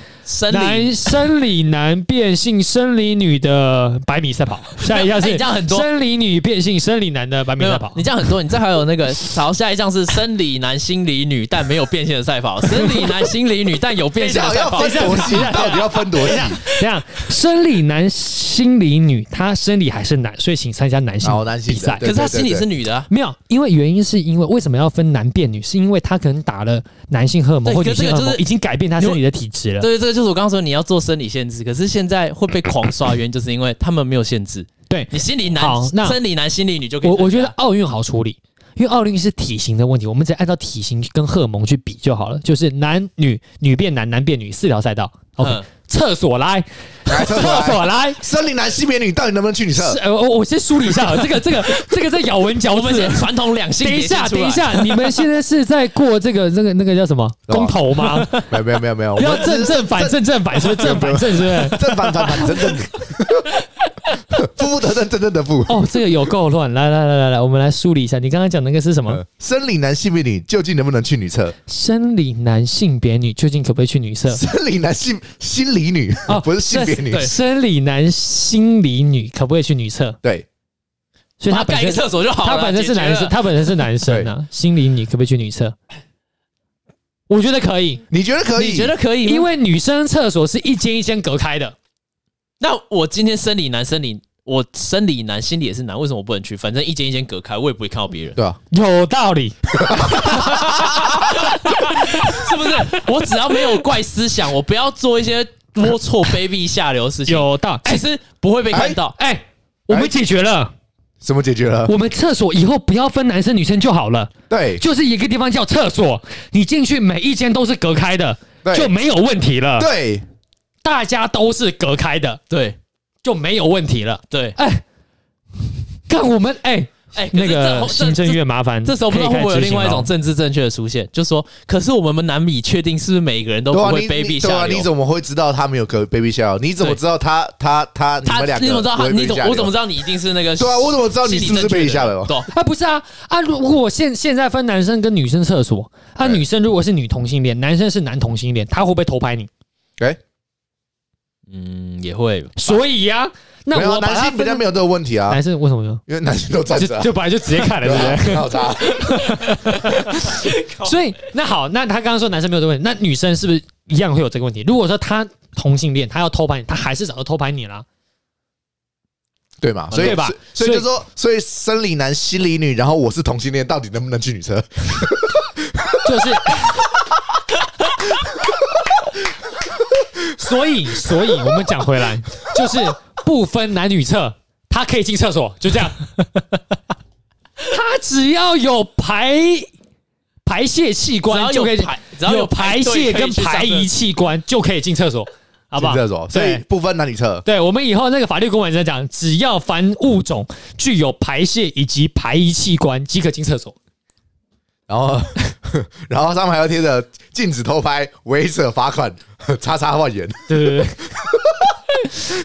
男生理男变性生理女的百米赛跑，下一项是生理女变性生理男的百米赛跑。
你这样很多，你这还有那个，好，下一项是生理男心理女但没有变性的赛跑，生理男心理女但有变性的赛跑。
要分多细？到底要分多细？
这样，生理男心理女，他生理还是男，所以请参加男性比赛。
可是他心理是女的啊？
没有，因为原因是因为为什么要分男变女？是因为因为他可能打了男性荷尔蒙或女性荷尔蒙，已经改变他身体的体质了。
对，这个就是我刚刚说你要做生理限制，可是现在会被狂刷，原因就是因为他们没有限制。
对，
你心理男，那生理男心理女就可以。
我我觉得奥运好处理，因为奥运是体型的问题，我们只按照体型跟荷尔蒙去比就好了，就是男女女变男，男变女四条赛道。OK。嗯厕所
来，厕
所，所来。
森林男性别女到底能不能去女厕？
呃，我我先梳理一下，这个这个这个在咬文嚼字，
传统两性。
等一下，等一下，你们现在是在过这个那个那个叫什么公投吗？
没有没有没有没有，
要正正反正正反是不是正反正是不是
正反反反正正？负负得正，正正得负。
哦，这个有够乱。来来来来来，我们来梳理一下。你刚刚讲那个是什么？
生理男性别女究竟能不能去女厕？
生理男性别女究竟可不可以去女厕？
生理男性心理女啊，不是性别女。
生理男心理女可不可以去女厕？
对，
所以他本身
厕所就好了。
他本身是男生，他本身是男生啊。心理女可不可以去女厕？我觉得可以。
你觉得可以？
你觉得可以？
因为女生厕所是一间一间隔开的。
那我今天生理男生理，我生理男心理也是男，为什么我不能去？反正一间一间隔开，我也不会看到别人。
对啊，
有道理，
是不是？我只要没有怪思想，我不要做一些龌龊、卑鄙、下流的事情。
有道理，
其实不会被看到。哎、欸欸，
我们解决了，
怎么解决了？
我们厕所以后不要分男生女生就好了。
对，
就是一个地方叫厕所，你进去每一间都是隔开的，就没有问题了。
对。
大家都是隔开的，
对，
就没有问题了。
对，
哎，看我们，哎哎，那个行政院麻烦，
这时候不知道会不会有另外一种政治正确的出现，就说，可是我们难以确定是不是每个人都不会卑鄙下流。
你怎么会知道他没有可卑鄙下流？你怎么知道他他他你们两个？
你怎么知道他？你怎么我怎么知道你一定是那个？
对啊，我怎么知道你是不是卑鄙下流？
啊，不是啊啊！如果现现在分男生跟女生厕所，啊，女生如果是女同性恋，男生是男同性恋，他会不会偷拍你？
哎。
嗯，也会，
所以呀、啊，那我
男性比较没有这个问题啊。
男生为什么呢？
因为男性都站着、啊，
就本来就直接看了，对不对？
很好查。
所以那好，那他刚刚说男生没有这个问题，那女生是不是一样会有这个问题？如果说他同性恋，他要偷拍你，他还是找到偷拍你啦，
对嘛？所以吧，所以就说，所以生理男心理女，然后我是同性恋，到底能不能去女厕？
就是。所以，所以我们讲回来，就是不分男女厕，他可以进厕所，就这样。他只要有排排泄器官就可以，只要有排泄跟排遗器官就可以进厕所，好不好？
进厕所，所以不分男女厕。
对，我们以后那个法律公文在讲，只要凡物种具有排泄以及排遗器官即可进厕所。
然后，然后上面还要贴着禁止偷拍、违者罚款、叉叉万元。
对对对，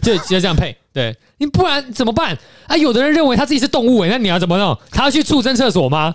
就就这样配。对，你不然怎么办啊？有的人认为他自己是动物，哎，那你要怎么弄？他要去畜生厕所吗？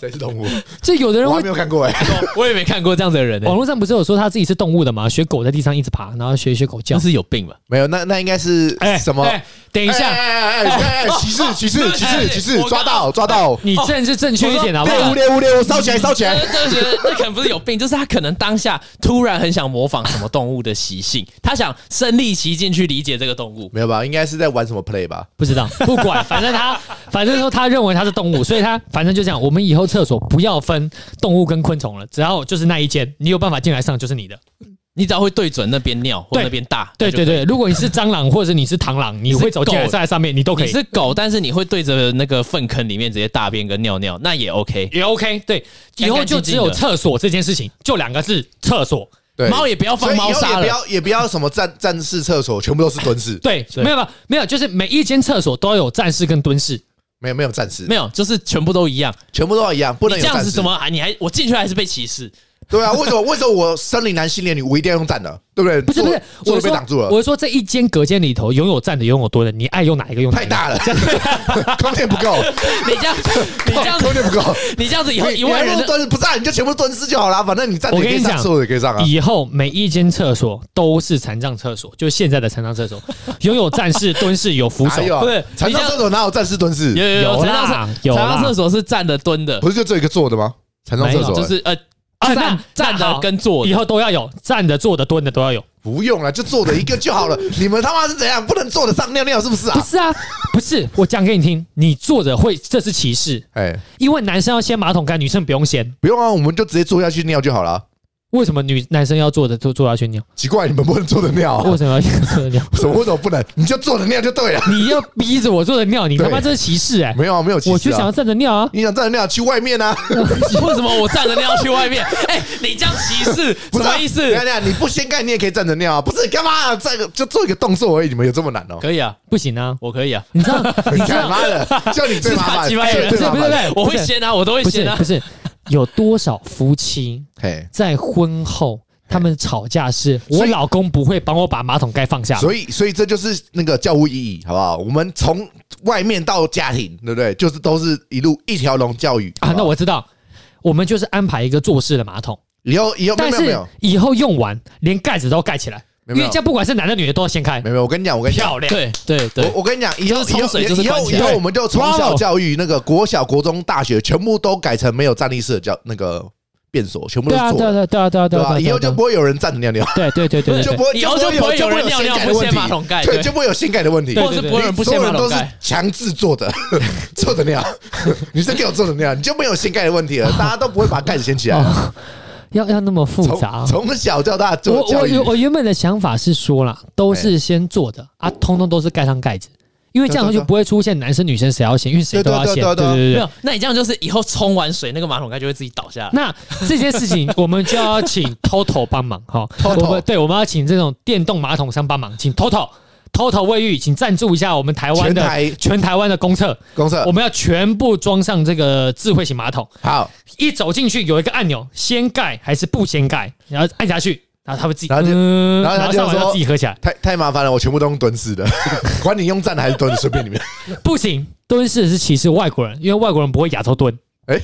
谁是动物？
这有的人我
没有看过哎，
我也没看过这样子的人。
网络上不是有说他自己是动物的吗？学狗在地上一直爬，然后学一学狗叫，
是有病吧？
没有，那那应该是哎什么？
等一下，
哎哎哎，歧视歧视歧视歧视，抓到抓到！
你政治正确一点好不好？
猎物，猎物，烧起来烧起来！
那觉得那可能不是有病，就是他可能当下突然很想模仿什么动物的习性，他想身历其境去理解这个动物，
没有吧？应该是在玩什么 play 吧？
不知道，不管，反正他，反正说他认为他是动物，所以他反正就这样。我们以后厕所不要分动物跟昆虫了，只要就是那一间，你有办法进来上就是你的。
你只要会对准那边尿或那边大，
对对对。如果你是蟑螂或者你是螳螂，你会走进来站在上面，你都可以。
你是狗，但是你会对着那个粪坑里面直接大便跟尿尿，那也 OK，
也 OK。对，以后就只有厕所这件事情，就两个字：厕所。
对，
猫也不要放猫砂了，
也不要也不要什么站站式厕所，全部都是蹲式。
对，没有没有没有，就是每一间厕所都有站式跟蹲式，
没有没有站式，
没有，就是全部都一样，
全部都一样，不能
这样子怎么啊你还我进去还是被歧视？
对啊，为什么为什么我生理男性恋女我一定要用站的，对不对？
不是不是，我
被挡住了。
我是说这一间隔间里头拥有站的，拥有蹲的，你爱用哪一个用？
太大了，空间不够。
你这样，你这样
空间不够，
你这样子以后一万人
蹲不站，你就全部蹲式就好了。反正你站，
我跟你讲，
可以上啊。
以后每一间厕所都是残障厕所，就是现在的残障厕所，拥有站式、蹲式，有扶手。
不是残障厕所哪有站式、蹲式？
有有有，残障有残障厕所是站的、蹲的，
不是就这一个坐的吗？残障厕所
就是呃。啊，那站的跟坐
以后都要有，站的、坐的、蹲的都要有。
不用了，就坐的一个就好了。你们他妈是怎样？不能坐着上尿尿是不是啊？
不是啊，不是。我讲给你听，你坐着会，这是歧视。哎，因为男生要掀马桶盖，女生不用掀。
不用啊，我们就直接坐下去尿就好了。
为什么女男生要坐着坐坐下去尿？
奇怪，你们不能坐着尿？
为什么要坐着尿？
什么为什么不能？你就坐着尿就对了。
你要逼着我坐着尿，你他妈这是歧视哎！
没有啊，没有歧视。
我就想要站着尿啊！
你想站着尿去外面啊？
为什么我站着尿去外面？哎，你这样歧视 什么意思？
你看，你不掀盖你也可以站着尿啊？不是干嘛？这个就做一个动作而已，你们有这么难哦？
可以啊，
不行啊，
我可以啊。
你知道？你
干嘛的？叫你最麻烦，
不是不是不是，
我会掀啊，我都会掀啊。
不是有多少夫妻在婚后？他们吵架是我老公不会帮我把马桶盖放下，
所以所以这就是那个教育意义，好不好？我们从外面到家庭，对不对？就是都是一路一条龙教育
啊。那我知道，我们就是安排一个坐式的马桶，
以后以后
但是以后用完连盖子都盖起来，
没有
因为这样不管是男的女的都要掀开。
没有，我跟你讲，我跟你讲，
漂亮，
对对对，
我我跟你讲，以后
冲水
以后以后我们就从小教育那个国小、国中、大学全部都改成没有站立式的教那个。便所全部都做，
对啊，对啊，对啊，对啊，对啊，
以后就不会有人站着尿尿，
对对对对，
就不会，
以后就不会有人尿尿不掀马桶盖，
对，就不会有掀盖的问题，
或者是不会有人不掀马桶盖，
都是强制坐着坐着尿，女生给我坐着尿，你就没有掀盖的问题了，大家都不会把盖子掀起来，
要要那么复杂，
从小到大，
我我我原本的想法是说啦，都是先做的啊，通通都是盖上盖子。因为这样就不会出现男生女生谁要先，因为谁都要先。对对对，
没有，那你这样就是以后冲完水，那个马桶盖就会自己倒下来。
那这件事情我们就要请 TOTO 帮忙哈。TOTO 对，我们要请这种电动马桶商帮忙，请 TOTO TOTO 卫浴，请赞助一下我们台湾的全台湾的公厕。公厕，我们要全部装上这个智慧型马桶。好，一走进去有一个按钮，掀盖还是不掀盖，然后按下去。然后他会自己，然后就，然后他就说自己合起来，
太太麻烦了，我全部都用蹲式的，管你用站的还是蹲的，随便你们。
不行，蹲式是歧视外国人，因为外国人不会亚洲蹲。
哎，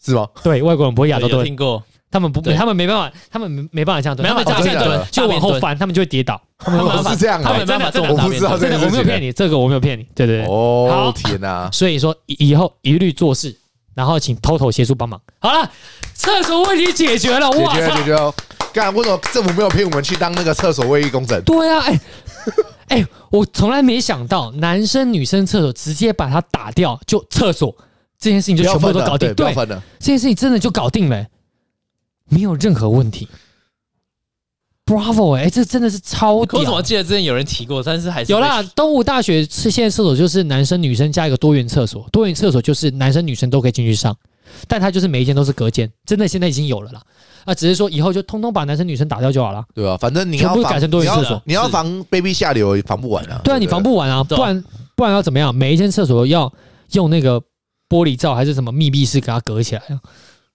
是吗？
对，外国人不会亚洲蹲。
听过，
他们不，他们没办法，他们没没办法这样蹲，他们这样蹲就往后翻，他们就会跌倒。他们
是这样，
他们真的真的，
我不知道这个，
我没有骗你，这个我没有骗你，对对对。
哦，天哪！
所以说以后一律做事，然后请 TOTO 协助帮忙。好了，厕所问题解决了，哇，
解决了。干，为什么政府没有骗我们去当那个厕所卫浴工程？
对啊，哎，哎，我从来没想到男生女生厕所直接把它打掉，就厕所这件事情就全部都搞定，对，这件事情真的就搞定了，没有任何问题。Bravo，哎，这真的是超屌！
我怎么记得之前有人提过，但是还是
有啦。东吴大学是现在厕所就是男生女生加一个多元厕所，多元厕所就是男生女生都可以进去上，但它就是每一间都是隔间，真的现在已经有了啦。啊，只是说以后就通通把男生女生打掉就好了，
对啊？反正你要
不改成多元厕所，
你要防 baby 下流，防不完啊。
对啊，你防不完啊，不然不然要怎么样？每一间厕所要用那个玻璃罩还是什么密闭式给它隔起来啊？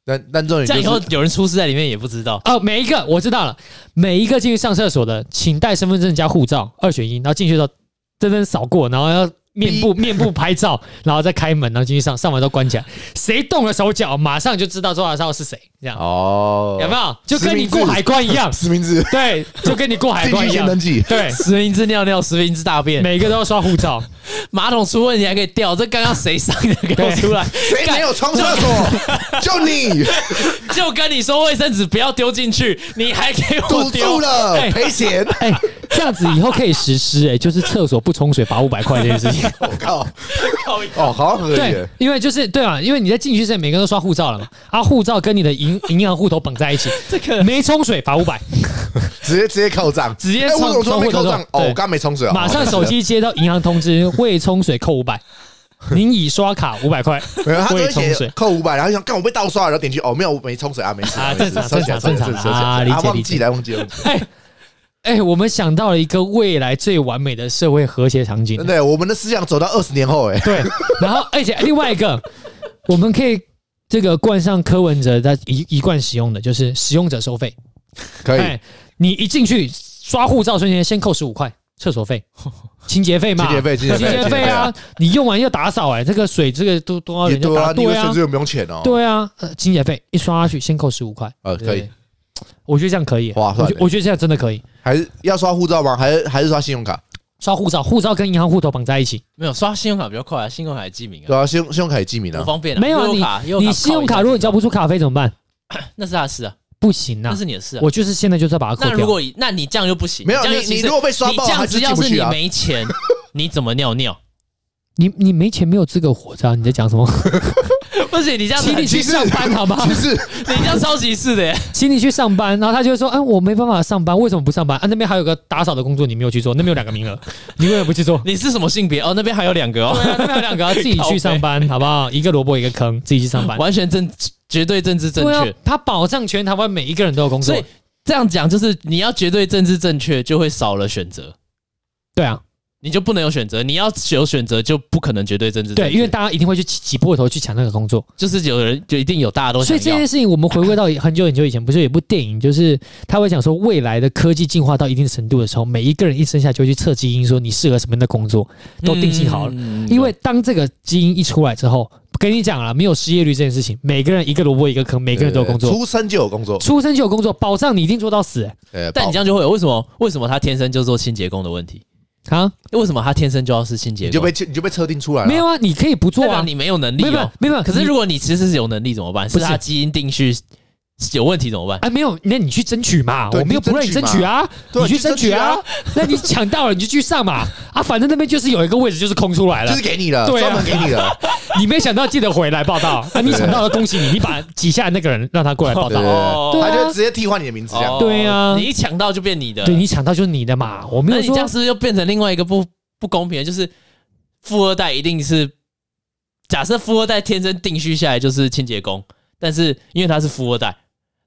但但这
样以后有人出事在里面也不知道
哦。每一个我知道了，每一个进去上厕所的，请带身份证加护照，二选一，然后进去的时候真真扫过，然后要。面部面部拍照，然后再开门，然后进去上，上完都关起来。谁动了手脚，马上就知道周老师是谁。这样哦，有没有？就跟你过海关一样，
实名制。
对，就跟你过海关一样。
登记。
对，
实名制尿尿，实名制大便，
每个都要刷护照。
马桶出问题还可以掉，这刚刚谁上的？给我出来！
谁没有冲厕所？就你，
就跟你说卫生纸不要丢进去，你还给我
堵住了，赔钱。
哎这样子以后可以实施，哎，就是厕所不冲水罚五百块这件事情。
我靠，哦，好像可以。
对，因为就是对啊，因为你在进去之前，每个人都刷护照了嘛，啊，护照跟你的银 银行户头绑在一起，这个没冲水罚五百，
直接直接扣账，
直接充充户头
账。哦，我刚没冲水啊，
马上手机接到银行通知，未冲水扣五百。您已刷卡五百块，
没有，他会充水扣五百，然后想看我被盗刷，然后点击哦，没有，没冲水啊，没事
啊，正常正常正常啊，理解理解，
来忘记了。
哎哎，我们想到了一个未来最完美的社会和谐场景，
对，我们的思想走到二十年后，哎，
对，然后而且另外一个，我们可以这个冠上柯文哲在一一贯使用的就是使用者收费，
可以，
你一进去刷护照瞬间先扣十五块。厕所费、清洁费嘛？
清洁费、清洁费
啊！你用完要打扫哎，这个水这个都多少钱？
对啊，
对啊，
甚至又不用钱哦。
对啊，呃，清洁费一刷下去，先扣十五块。
呃，可以，
我觉得这样可以，
划算。
我觉得这样真的可以。
还是要刷护照吗？还是还是刷信用卡？
刷护照，护照跟银行户头绑在一起。
没有刷信用卡比较快啊，信用卡也记名啊。
对啊，信用信用卡也记名啊，
不方便
啊。没有你，你信用卡如果你交不出卡费怎么办？
那是他的事啊。
不行啊，
那是你的事。
我就是现在就是要把它扣掉。
那如果那你这样就不行。
没有你，你如果被刷爆，
这样子要是你没钱，你怎么尿尿？
你你没钱没有资格活着。你在讲什么？不行你这样，请你去上班好吗？
其实
你这样超歧视的耶，
请你去上班。然后他就会说：“哎，我没办法上班，为什么不上班？啊，那边还有个打扫的工作，你没有去做，那边有两个名额，你为什么不去做？
你是什么性别？哦，那边还有两个哦，
那边还有两个，自己去上班好不好？一个萝卜一个坑，自己去上班，
完全正。”绝对政治正确，
他保障全台湾每一个人都有工作。
所以这样讲就是，你要绝对政治正确，就会少了选择。
对啊，
你就不能有选择。你要有选择，就不可能绝对政治正确。
对，因为大家一定会去挤破头去抢那个工作。
就是有人就一定有大家都想。
所以这件事情，我们回归到很久很久以前，不是有一部电影，就是他会讲说，未来的科技进化到一定程度的时候，每一个人一生下就去测基因，说你适合什么样的工作，都定性好了。嗯、因为当这个基因一出来之后。跟你讲了，没有失业率这件事情，每个人一个萝卜一个坑，每个人都有工作，
出生就有工作，
出生就有工作，保障你一定做到死。
欸、但你这样就会有为什么？为什么他天生就做清洁工的问题啊？为什么他天生就要是清洁工？
你就被你就被测定出来了？
没有啊，你可以不做啊，
你没有能力、喔，没有没有。可是如果你其实是有能力怎么办？是他基因定序。有问题怎么办？
哎，没有，那你去争取嘛，我们又不让你争取啊，你去争取啊，那你抢到了你就去上嘛，啊，反正那边就是有一个位置就是空出来了，
就是给你的，专门给你的，
你没想到记得回来报道啊，你抢到了恭喜你，你把挤下来那个人让他过来报到，
他就直接替换你的名字这样，
对啊，
你一抢到就变你的，
对你抢到就是你的嘛，我没有说，
你这样是不是又变成另外一个不不公平的，就是富二代一定是假设富二代天生定序下来就是清洁工，但是因为他是富二代。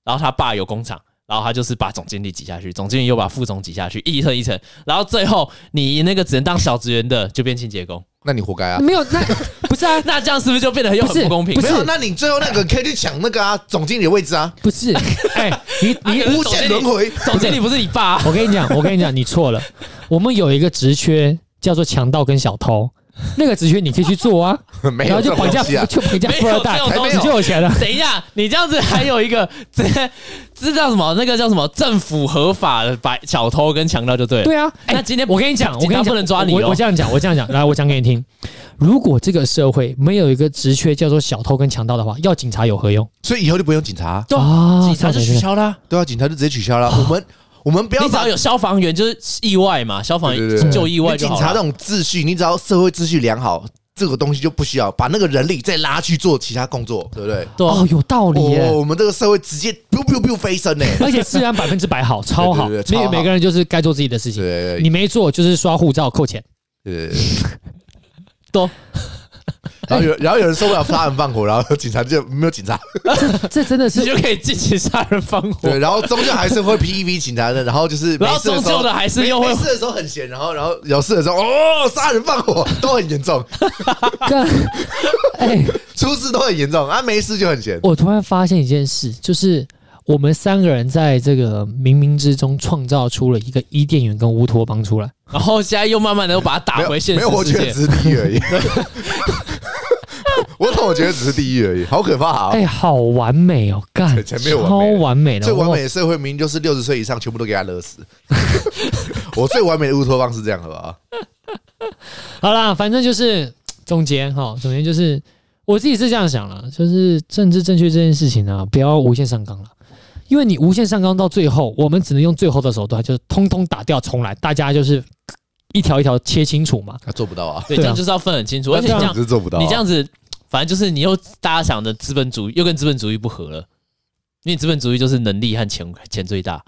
然后他爸有工厂，然后他就是把总经理挤下去，总经理又把副总挤下去，一层一层，然后最后你那个只能当小职员的就变清洁工，
那你活该啊！
没有，那不是啊，
那这样是不是就变得又很不公平？
不是，不是，那你最后那个可以去抢那个啊总经理的位置啊？
不是，哎，你 你
无限轮回，
总经理不是你爸？
我跟你讲，我跟你讲，你错了，我们有一个职缺叫做强盗跟小偷。那个职缺你可以去做啊，然后就绑架，就绑架富二代，你就有钱了。
等一下，你这样子还有一个，这这叫什么？那个叫什么？政府合法的白小偷跟强盗就对了。
对啊，
那今天
我跟你讲，我跟你讲，
不能抓你。
我我这样讲，我这样讲，来，我讲给你听。如果这个社会没有一个职缺叫做小偷跟强盗的话，要警察有何用？
所以以后就不用警察对
啊，
警察就取消了。
对啊，警察就直接取消了。我们。我们不要，
你只要有消防员就是意外嘛，消防员就意外就好。
警察这种秩序，你只要社会秩序良好，这个东西就不需要把那个人力再拉去做其他工作，对不对？
哦，有道理耶。
我们这个社会直接 biu biu biu 飞升呢，
而且治安百分之百好，超好。所以每个人就是该做自己的事情，你没做就是刷护照扣钱，对，多。
然后有，然后有人受不了杀人放火，然后警察就没有警察，
这真的是
就可以进行杀人放火。
对，然后终究还是会 P E V 警察的，然后就是
然后终究的还是又会
没事的时候很闲，然后然后有事的时候哦，杀人放火都很严重，哎，出事都很严重啊，没事就很闲。
我突然发现一件事，就是。我们三个人在这个冥冥之中创造出了一个伊甸园跟乌托邦出来，
然后现在又慢慢的又把它打回现实世界。没有，
我觉得只是地狱而已。我怎么觉得只是地狱而已？好可怕啊！
哎，好完美哦，干，超完美的，
最完美的社会明明就是六十岁以上全部都给他勒死。我最完美的乌托邦是这样，好不好？
好啦，反正就是总结哈，总结就是我自己是这样想了，就是政治正确这件事情呢，不要无限上纲了。因为你无限上纲到最后，我们只能用最后的手段，就是通通打掉重来，大家就是一条一条切清楚嘛。
他做不到啊，
对，这样就是要分很清楚，而且这样
是做不到。
你这样子，反正就是你又大家想的资本主义又跟资本主义不合了，因为资本主义就是能力和钱钱最大。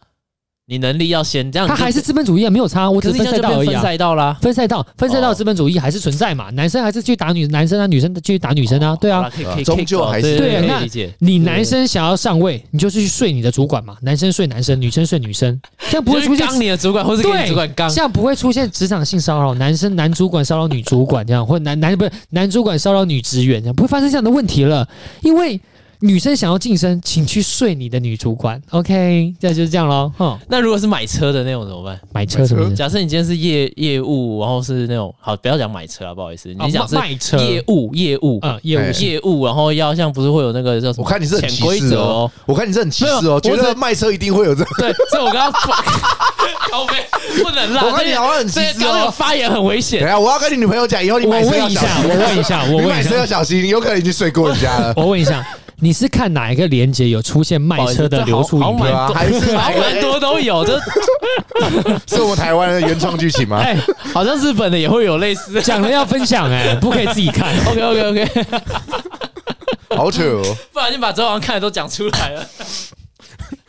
你能力要先这样，他
还是资本主义啊，没有差，我只是分赛道而已啊。
分赛道啦，
分赛道，分赛道，资本主义还是存在嘛？男生还是去打女，男生啊，女生去打女生啊，对啊，
终究还是
对。那你男生想要上位，你就是去睡你的主管嘛，男生睡男生，女生睡女生，这样不会出现
刚你的主管或是给主管刚，
这样不会出现职场性骚扰，男生男主管骚扰女主管这样，或男男不是男主管骚扰女职员这样，不会发生这样的问题了，因为。女生想要晋升，请去睡你的女主管。OK，这就是这样喽。哈，
那如果是买车的那种怎么办？
买车什么？
假设你今天是业业务，然后是那种好，不要讲买车啊，不好意思，你讲是
卖车
业务业务
啊，业务
业务，然后要像不是会有那个叫什么？
我看你是潜规则哦，我看你是很歧视哦，觉得卖车一定会有这个。
对，所以我刚刚高飞不能让。
我跟你好像很歧视哦，
发言很危险。
等下我要跟你女朋友讲，以后你买车要小心。
我问一下，我问一下，我买
车要小心，有可能已经睡过人家了。
我问一下。你是看哪一个连接有出现卖车的流出影片
啊？还是
蛮多都有？这
是我们台湾的原创剧情吗？
哎，好像日本的也会有类似的。
讲了要分享哎，不可以自己看。
OK OK OK，
好扯哦！
不然你把昨晚看的都讲出来了。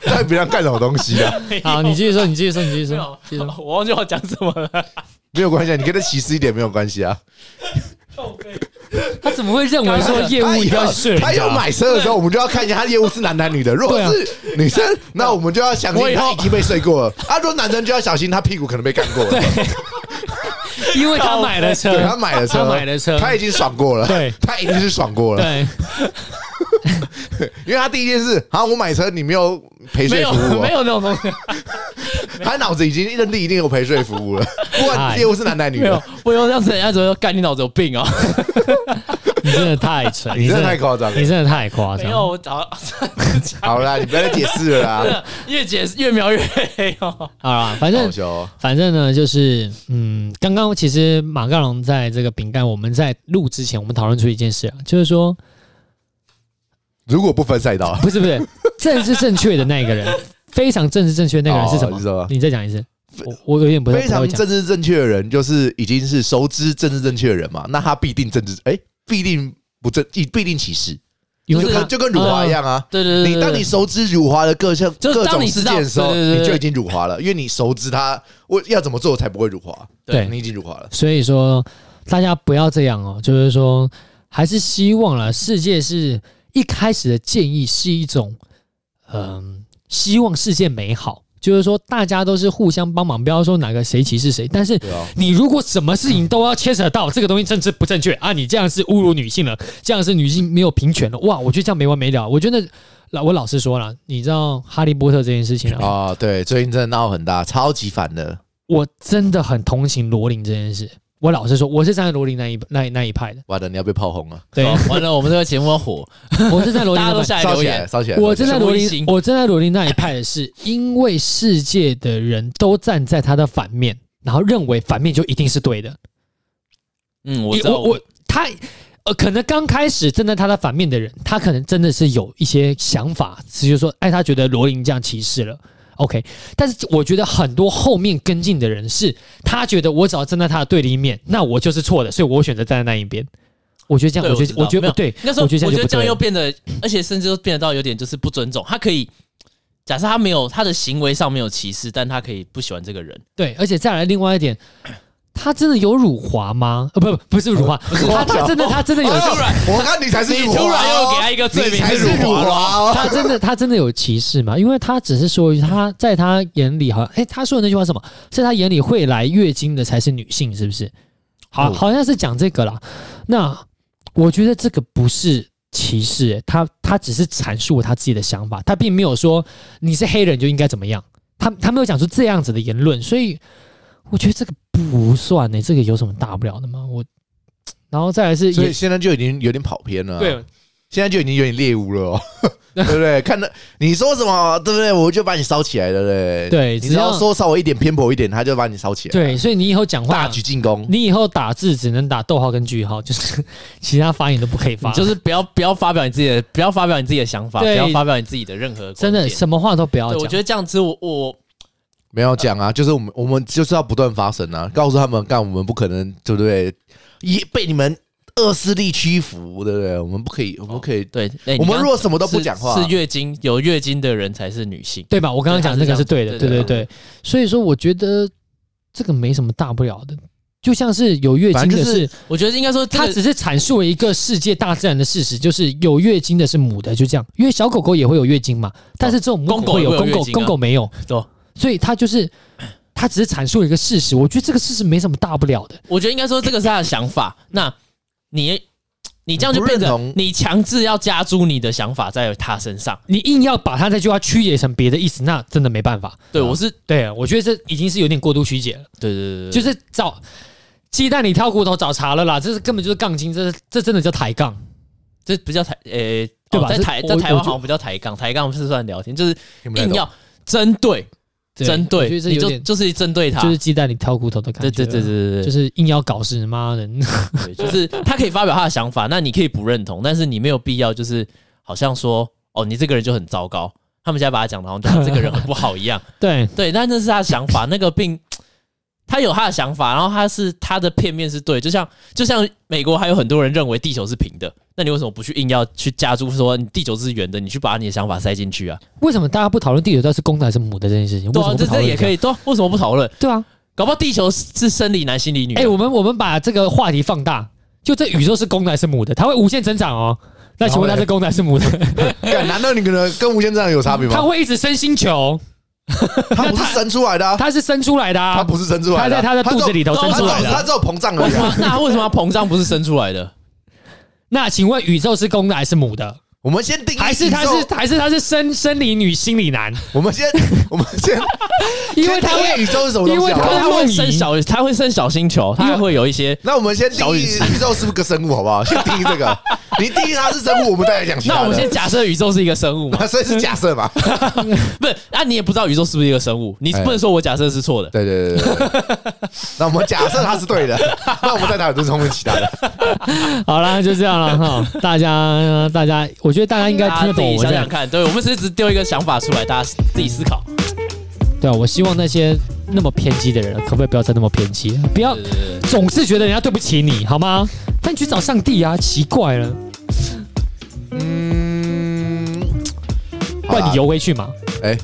在别人干什么东西啊？
好，你继续说，你继续说，你继续说。
我忘记我讲什么了。
没有关系，你跟他歧视一点没有关系啊。
他怎么会认为说业务一定要睡？
他要买车的时候，我们就要看一下他业务是男男女的。如果是女生，那我们就要相信他已经被睡过了。啊，如果男生就要小心他屁股可能被干过了。对，
因为他买了车，
他买了车，
他买了车，
他已经爽过了。对，他一定是爽过了。
对，
因为他第一件事，好，我买车，你没有陪睡服务，
没有那种东西。
他脑子已经认定一定有陪睡服务了，不管业务是男男女的，
不用这样子，人家只会说干你脑子有病啊！
你真的太扯，
你真的太夸张，
你真的太夸张。
没有，我找
好啦，你不要再解释了啦，
越解释越描越黑哦。
好啦，反正反正呢，就是嗯，刚刚其实马杠龙在这个饼干，我们在录之前，我们讨论出一件事啊，就是说，
如果不分赛道，
不是不是，正是正确的那个人。非常政治正确那个人是什么？哦、什么你再讲一次，我我有点不太。
非常政治正确的人就是已经是熟知政治正确的人嘛？那他必定政治哎、欸，必定不正，必定歧视，因为就跟辱华一样啊。
对对对，
你当你熟知辱华的各项各种事件的时候，你就已经辱华了，因为你熟知他我要怎么做才不会辱华。对，你已经辱华了。
所以说，大家不要这样哦，就是说，还是希望了。世界是一开始的建议是一种，嗯。希望世界美好，就是说大家都是互相帮忙，不要说哪个谁歧视谁。但是你如果什么事情都要牵扯到 这个东西政治不正确啊，你这样是侮辱女性了，这样是女性没有平权了，哇！我觉得这样没完没了。我觉得老我老实说了，你知道哈利波特这件事情啊？
哦，对，最近真的闹很大，超级烦的。
我真的很同情罗琳这件事。我老实说，我是站在罗琳那一那那一派的。
完了，你要被炮轰了。
对，
完了，我们这个节目要火。
我是在罗琳，
大家都下来留言，
烧起来。
我站在罗琳，我站在罗琳那一派的是，因为世界的人都站在他的反面，然后认为反面就一定是对的。
嗯，我
我我他呃，可能刚开始站在他的反面的人，他可能真的是有一些想法，就是说，哎，他觉得罗琳这样歧视了。OK，但是我觉得很多后面跟进的人是，他觉得我只要站在他的对立面，那我就是错的，所以我选择站在那一边。我觉得这样，我觉得我觉得不对。
那时候我觉得这样又变得，而且甚至都变得到有点就是不尊重。他可以假设他没有他的行为上没有歧视，但他可以不喜欢这个人。
对，而且再来另外一点。他真的有辱华吗？呃，不不，不是辱华，他他真的他真的有。
我看你才是辱华，
突然又给他一个罪名，是辱华。
他真的他真的有歧视吗？因为他只是说一句，他在他眼里好像，哎，他说的那句话是什么？在他眼里会来月经的才是女性，是不是？好，好像是讲这个啦。那我觉得这个不是歧视，他他只是阐述他自己的想法，他并没有说你是黑人就应该怎么样，他他没有讲出这样子的言论，所以。我觉得这个不算呢、欸，这个有什么大不了的吗？我，然后再来是，
所以现在就已经有点跑偏了、啊。
对，
现在就已经有点猎物了、哦。对不对？看到你说什么，对不对？我就把你烧起来，了嘞对？
对，
只要说稍微一点偏颇一点，他就把你烧起来。
对，所以你以后讲话
大举进攻，
你以后打字只能打逗号跟句号，就是其他发言都不可以发，
就是不要不要发表你自己的，不要发表你自己的想法，不要发表你自己的任何，
真的什么话都不要讲。
我觉得这样子我，我我
没有讲啊，就是我们我们就是要不断发声啊，告诉他们，干我们不可能，对不对？也被你们。恶势力屈服，对不对？我们不可以，我们不可以。对，
我
们如果什么都不讲话，
是月经有月经的人才是女性，
对吧？我刚刚讲的那个是对的，对对对。所以说，我觉得这个没什么大不了的，就像是有月经的是，
我觉得应该说，
它只是阐述了一个世界大自然的事实，就是有月经的是母的，就这样。因为小狗狗也会有月经嘛，但是这种母狗会有，公狗公狗没有，对。所以他就是，他只是阐述了一个事实。我觉得这个事实没什么大不了的。
我觉得应该说，这个是他的想法。那。你你这样就变成你强制要加诸你的想法在他身上，
你硬要把他这句话曲解成别的意思，那真的没办法。
对，我是
对，我觉得这已经是有点过度曲解了。
对对对对，
就是找鸡蛋里挑骨头找茬了啦，这是根本就是杠精，这这真的叫抬杠，
这不叫抬，诶，对吧？在台在台湾好像不叫抬杠，抬杠是算聊天，就是硬要针对。针对，你就就是针对他，
就是鸡蛋里挑骨头的感觉。
对对对对对，
就是硬要搞事，妈的！
对，就是 他可以发表他的想法，那你可以不认同，但是你没有必要，就是好像说，哦，你这个人就很糟糕。他们现在把他讲的好像这个人很不好一样。
对
对，但那是他的想法，那个并。他有他的想法，然后他是他的片面是对，就像就像美国还有很多人认为地球是平的，那你为什么不去硬要去加注说你地球是圆的？你去把你的想法塞进去啊？
为什么大家不讨论地球到底是公的还是母的这件事情？对啊，
这这也可以，对，为什么不讨论？
对啊，
搞不好地球是生理男心理女。
哎，我们我们把这个话题放大，就这宇宙是公的还是母的？它会无限增长哦。那请问它是公的还是母的？
难道你可能跟无限增长有差别吗？
它会一直生星球。
他不是生出来的，啊，
他是生出来的，啊，
他不是生出来的，
他在他的肚子里头生出来的，
他只有膨胀而已。
那为什么膨胀不是生出来的？
那请问宇宙是公的还是母的？
我们先定义，
还是他是还是他是生生理女心理男？
我们先 我们先，
因为他会
宇宙是什么东西？
因为他
会生小，他会生小星球，他会有一些。
那我们先定义宇宙是不是个生物，好不好？先定义这个。你定义它是生物，我们再来讲。
那我们先假设宇宙是一个生物嘛？
所以是假设嘛？
不是，那你也不知道宇宙是不是一个生物，你不能说我假设是错的。
对对对对。那我们假设它是对的，那我们再谈就是后面其他的。
好了，就这样了哈。大家大家，我觉得大家应该听得懂。
我想想看，对，我们是只丢一个想法出来，大家自己思考。
对啊，我希望那些那么偏激的人，可不可以不要再那么偏激？不要总是觉得人家对不起你，好吗？但你去找上帝啊，奇怪了。嗯，不然你游回去嘛？哎，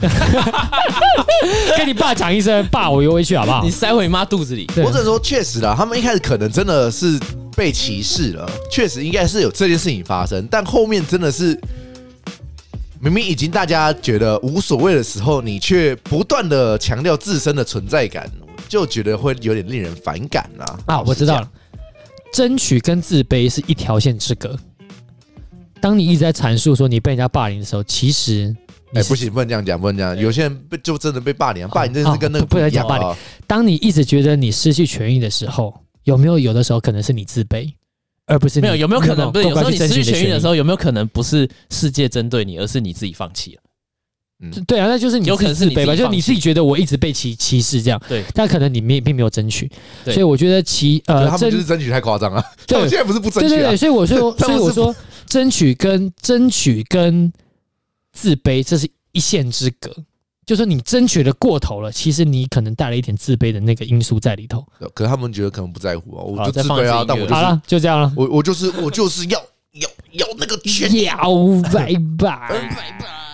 跟你爸讲一声，爸，我游回去好不好？
你塞回你妈肚子里。
我只能说，确实啦，他们一开始可能真的是被歧视了，确实应该是有这件事情发生，但后面真的是。明明已经大家觉得无所谓的时候，你却不断的强调自身的存在感，就觉得会有点令人反感啊！
啊，我知道了，争取跟自卑是一条线之隔。当你一直在阐述说你被人家霸凌的时候，其实
哎、欸，不行，不能这样讲，不能这样。有些人被就真的被霸凌，霸凌真的是跟那个
不一样、哦哦、不能讲霸凌。当你一直觉得你失去权益的时候，有没有有的时候可能是你自卑？而不是
没有，有没有可能？不是有时候你失去权益的时候，有没有可能不是世界针对你，而是你自己放弃了？
嗯，对啊，那就是你有可能是自卑吧？就是你自己觉得我一直被歧歧视这样，对，但可能你没并没有争取，所以我觉得歧呃，
他们就是争取太夸张了。对，现在不是不争取，对对对，
所以我说，所以我说，争取跟争取跟自卑这是一线之隔。就是你争取的过头了，其实你可能带了一点自卑的那个因素在里头。
可是他们觉得可能不在乎啊，我就自卑啊，但我、就是、
好了，就这样了。
我我就是我就是要要要那个钱，
要拜拜。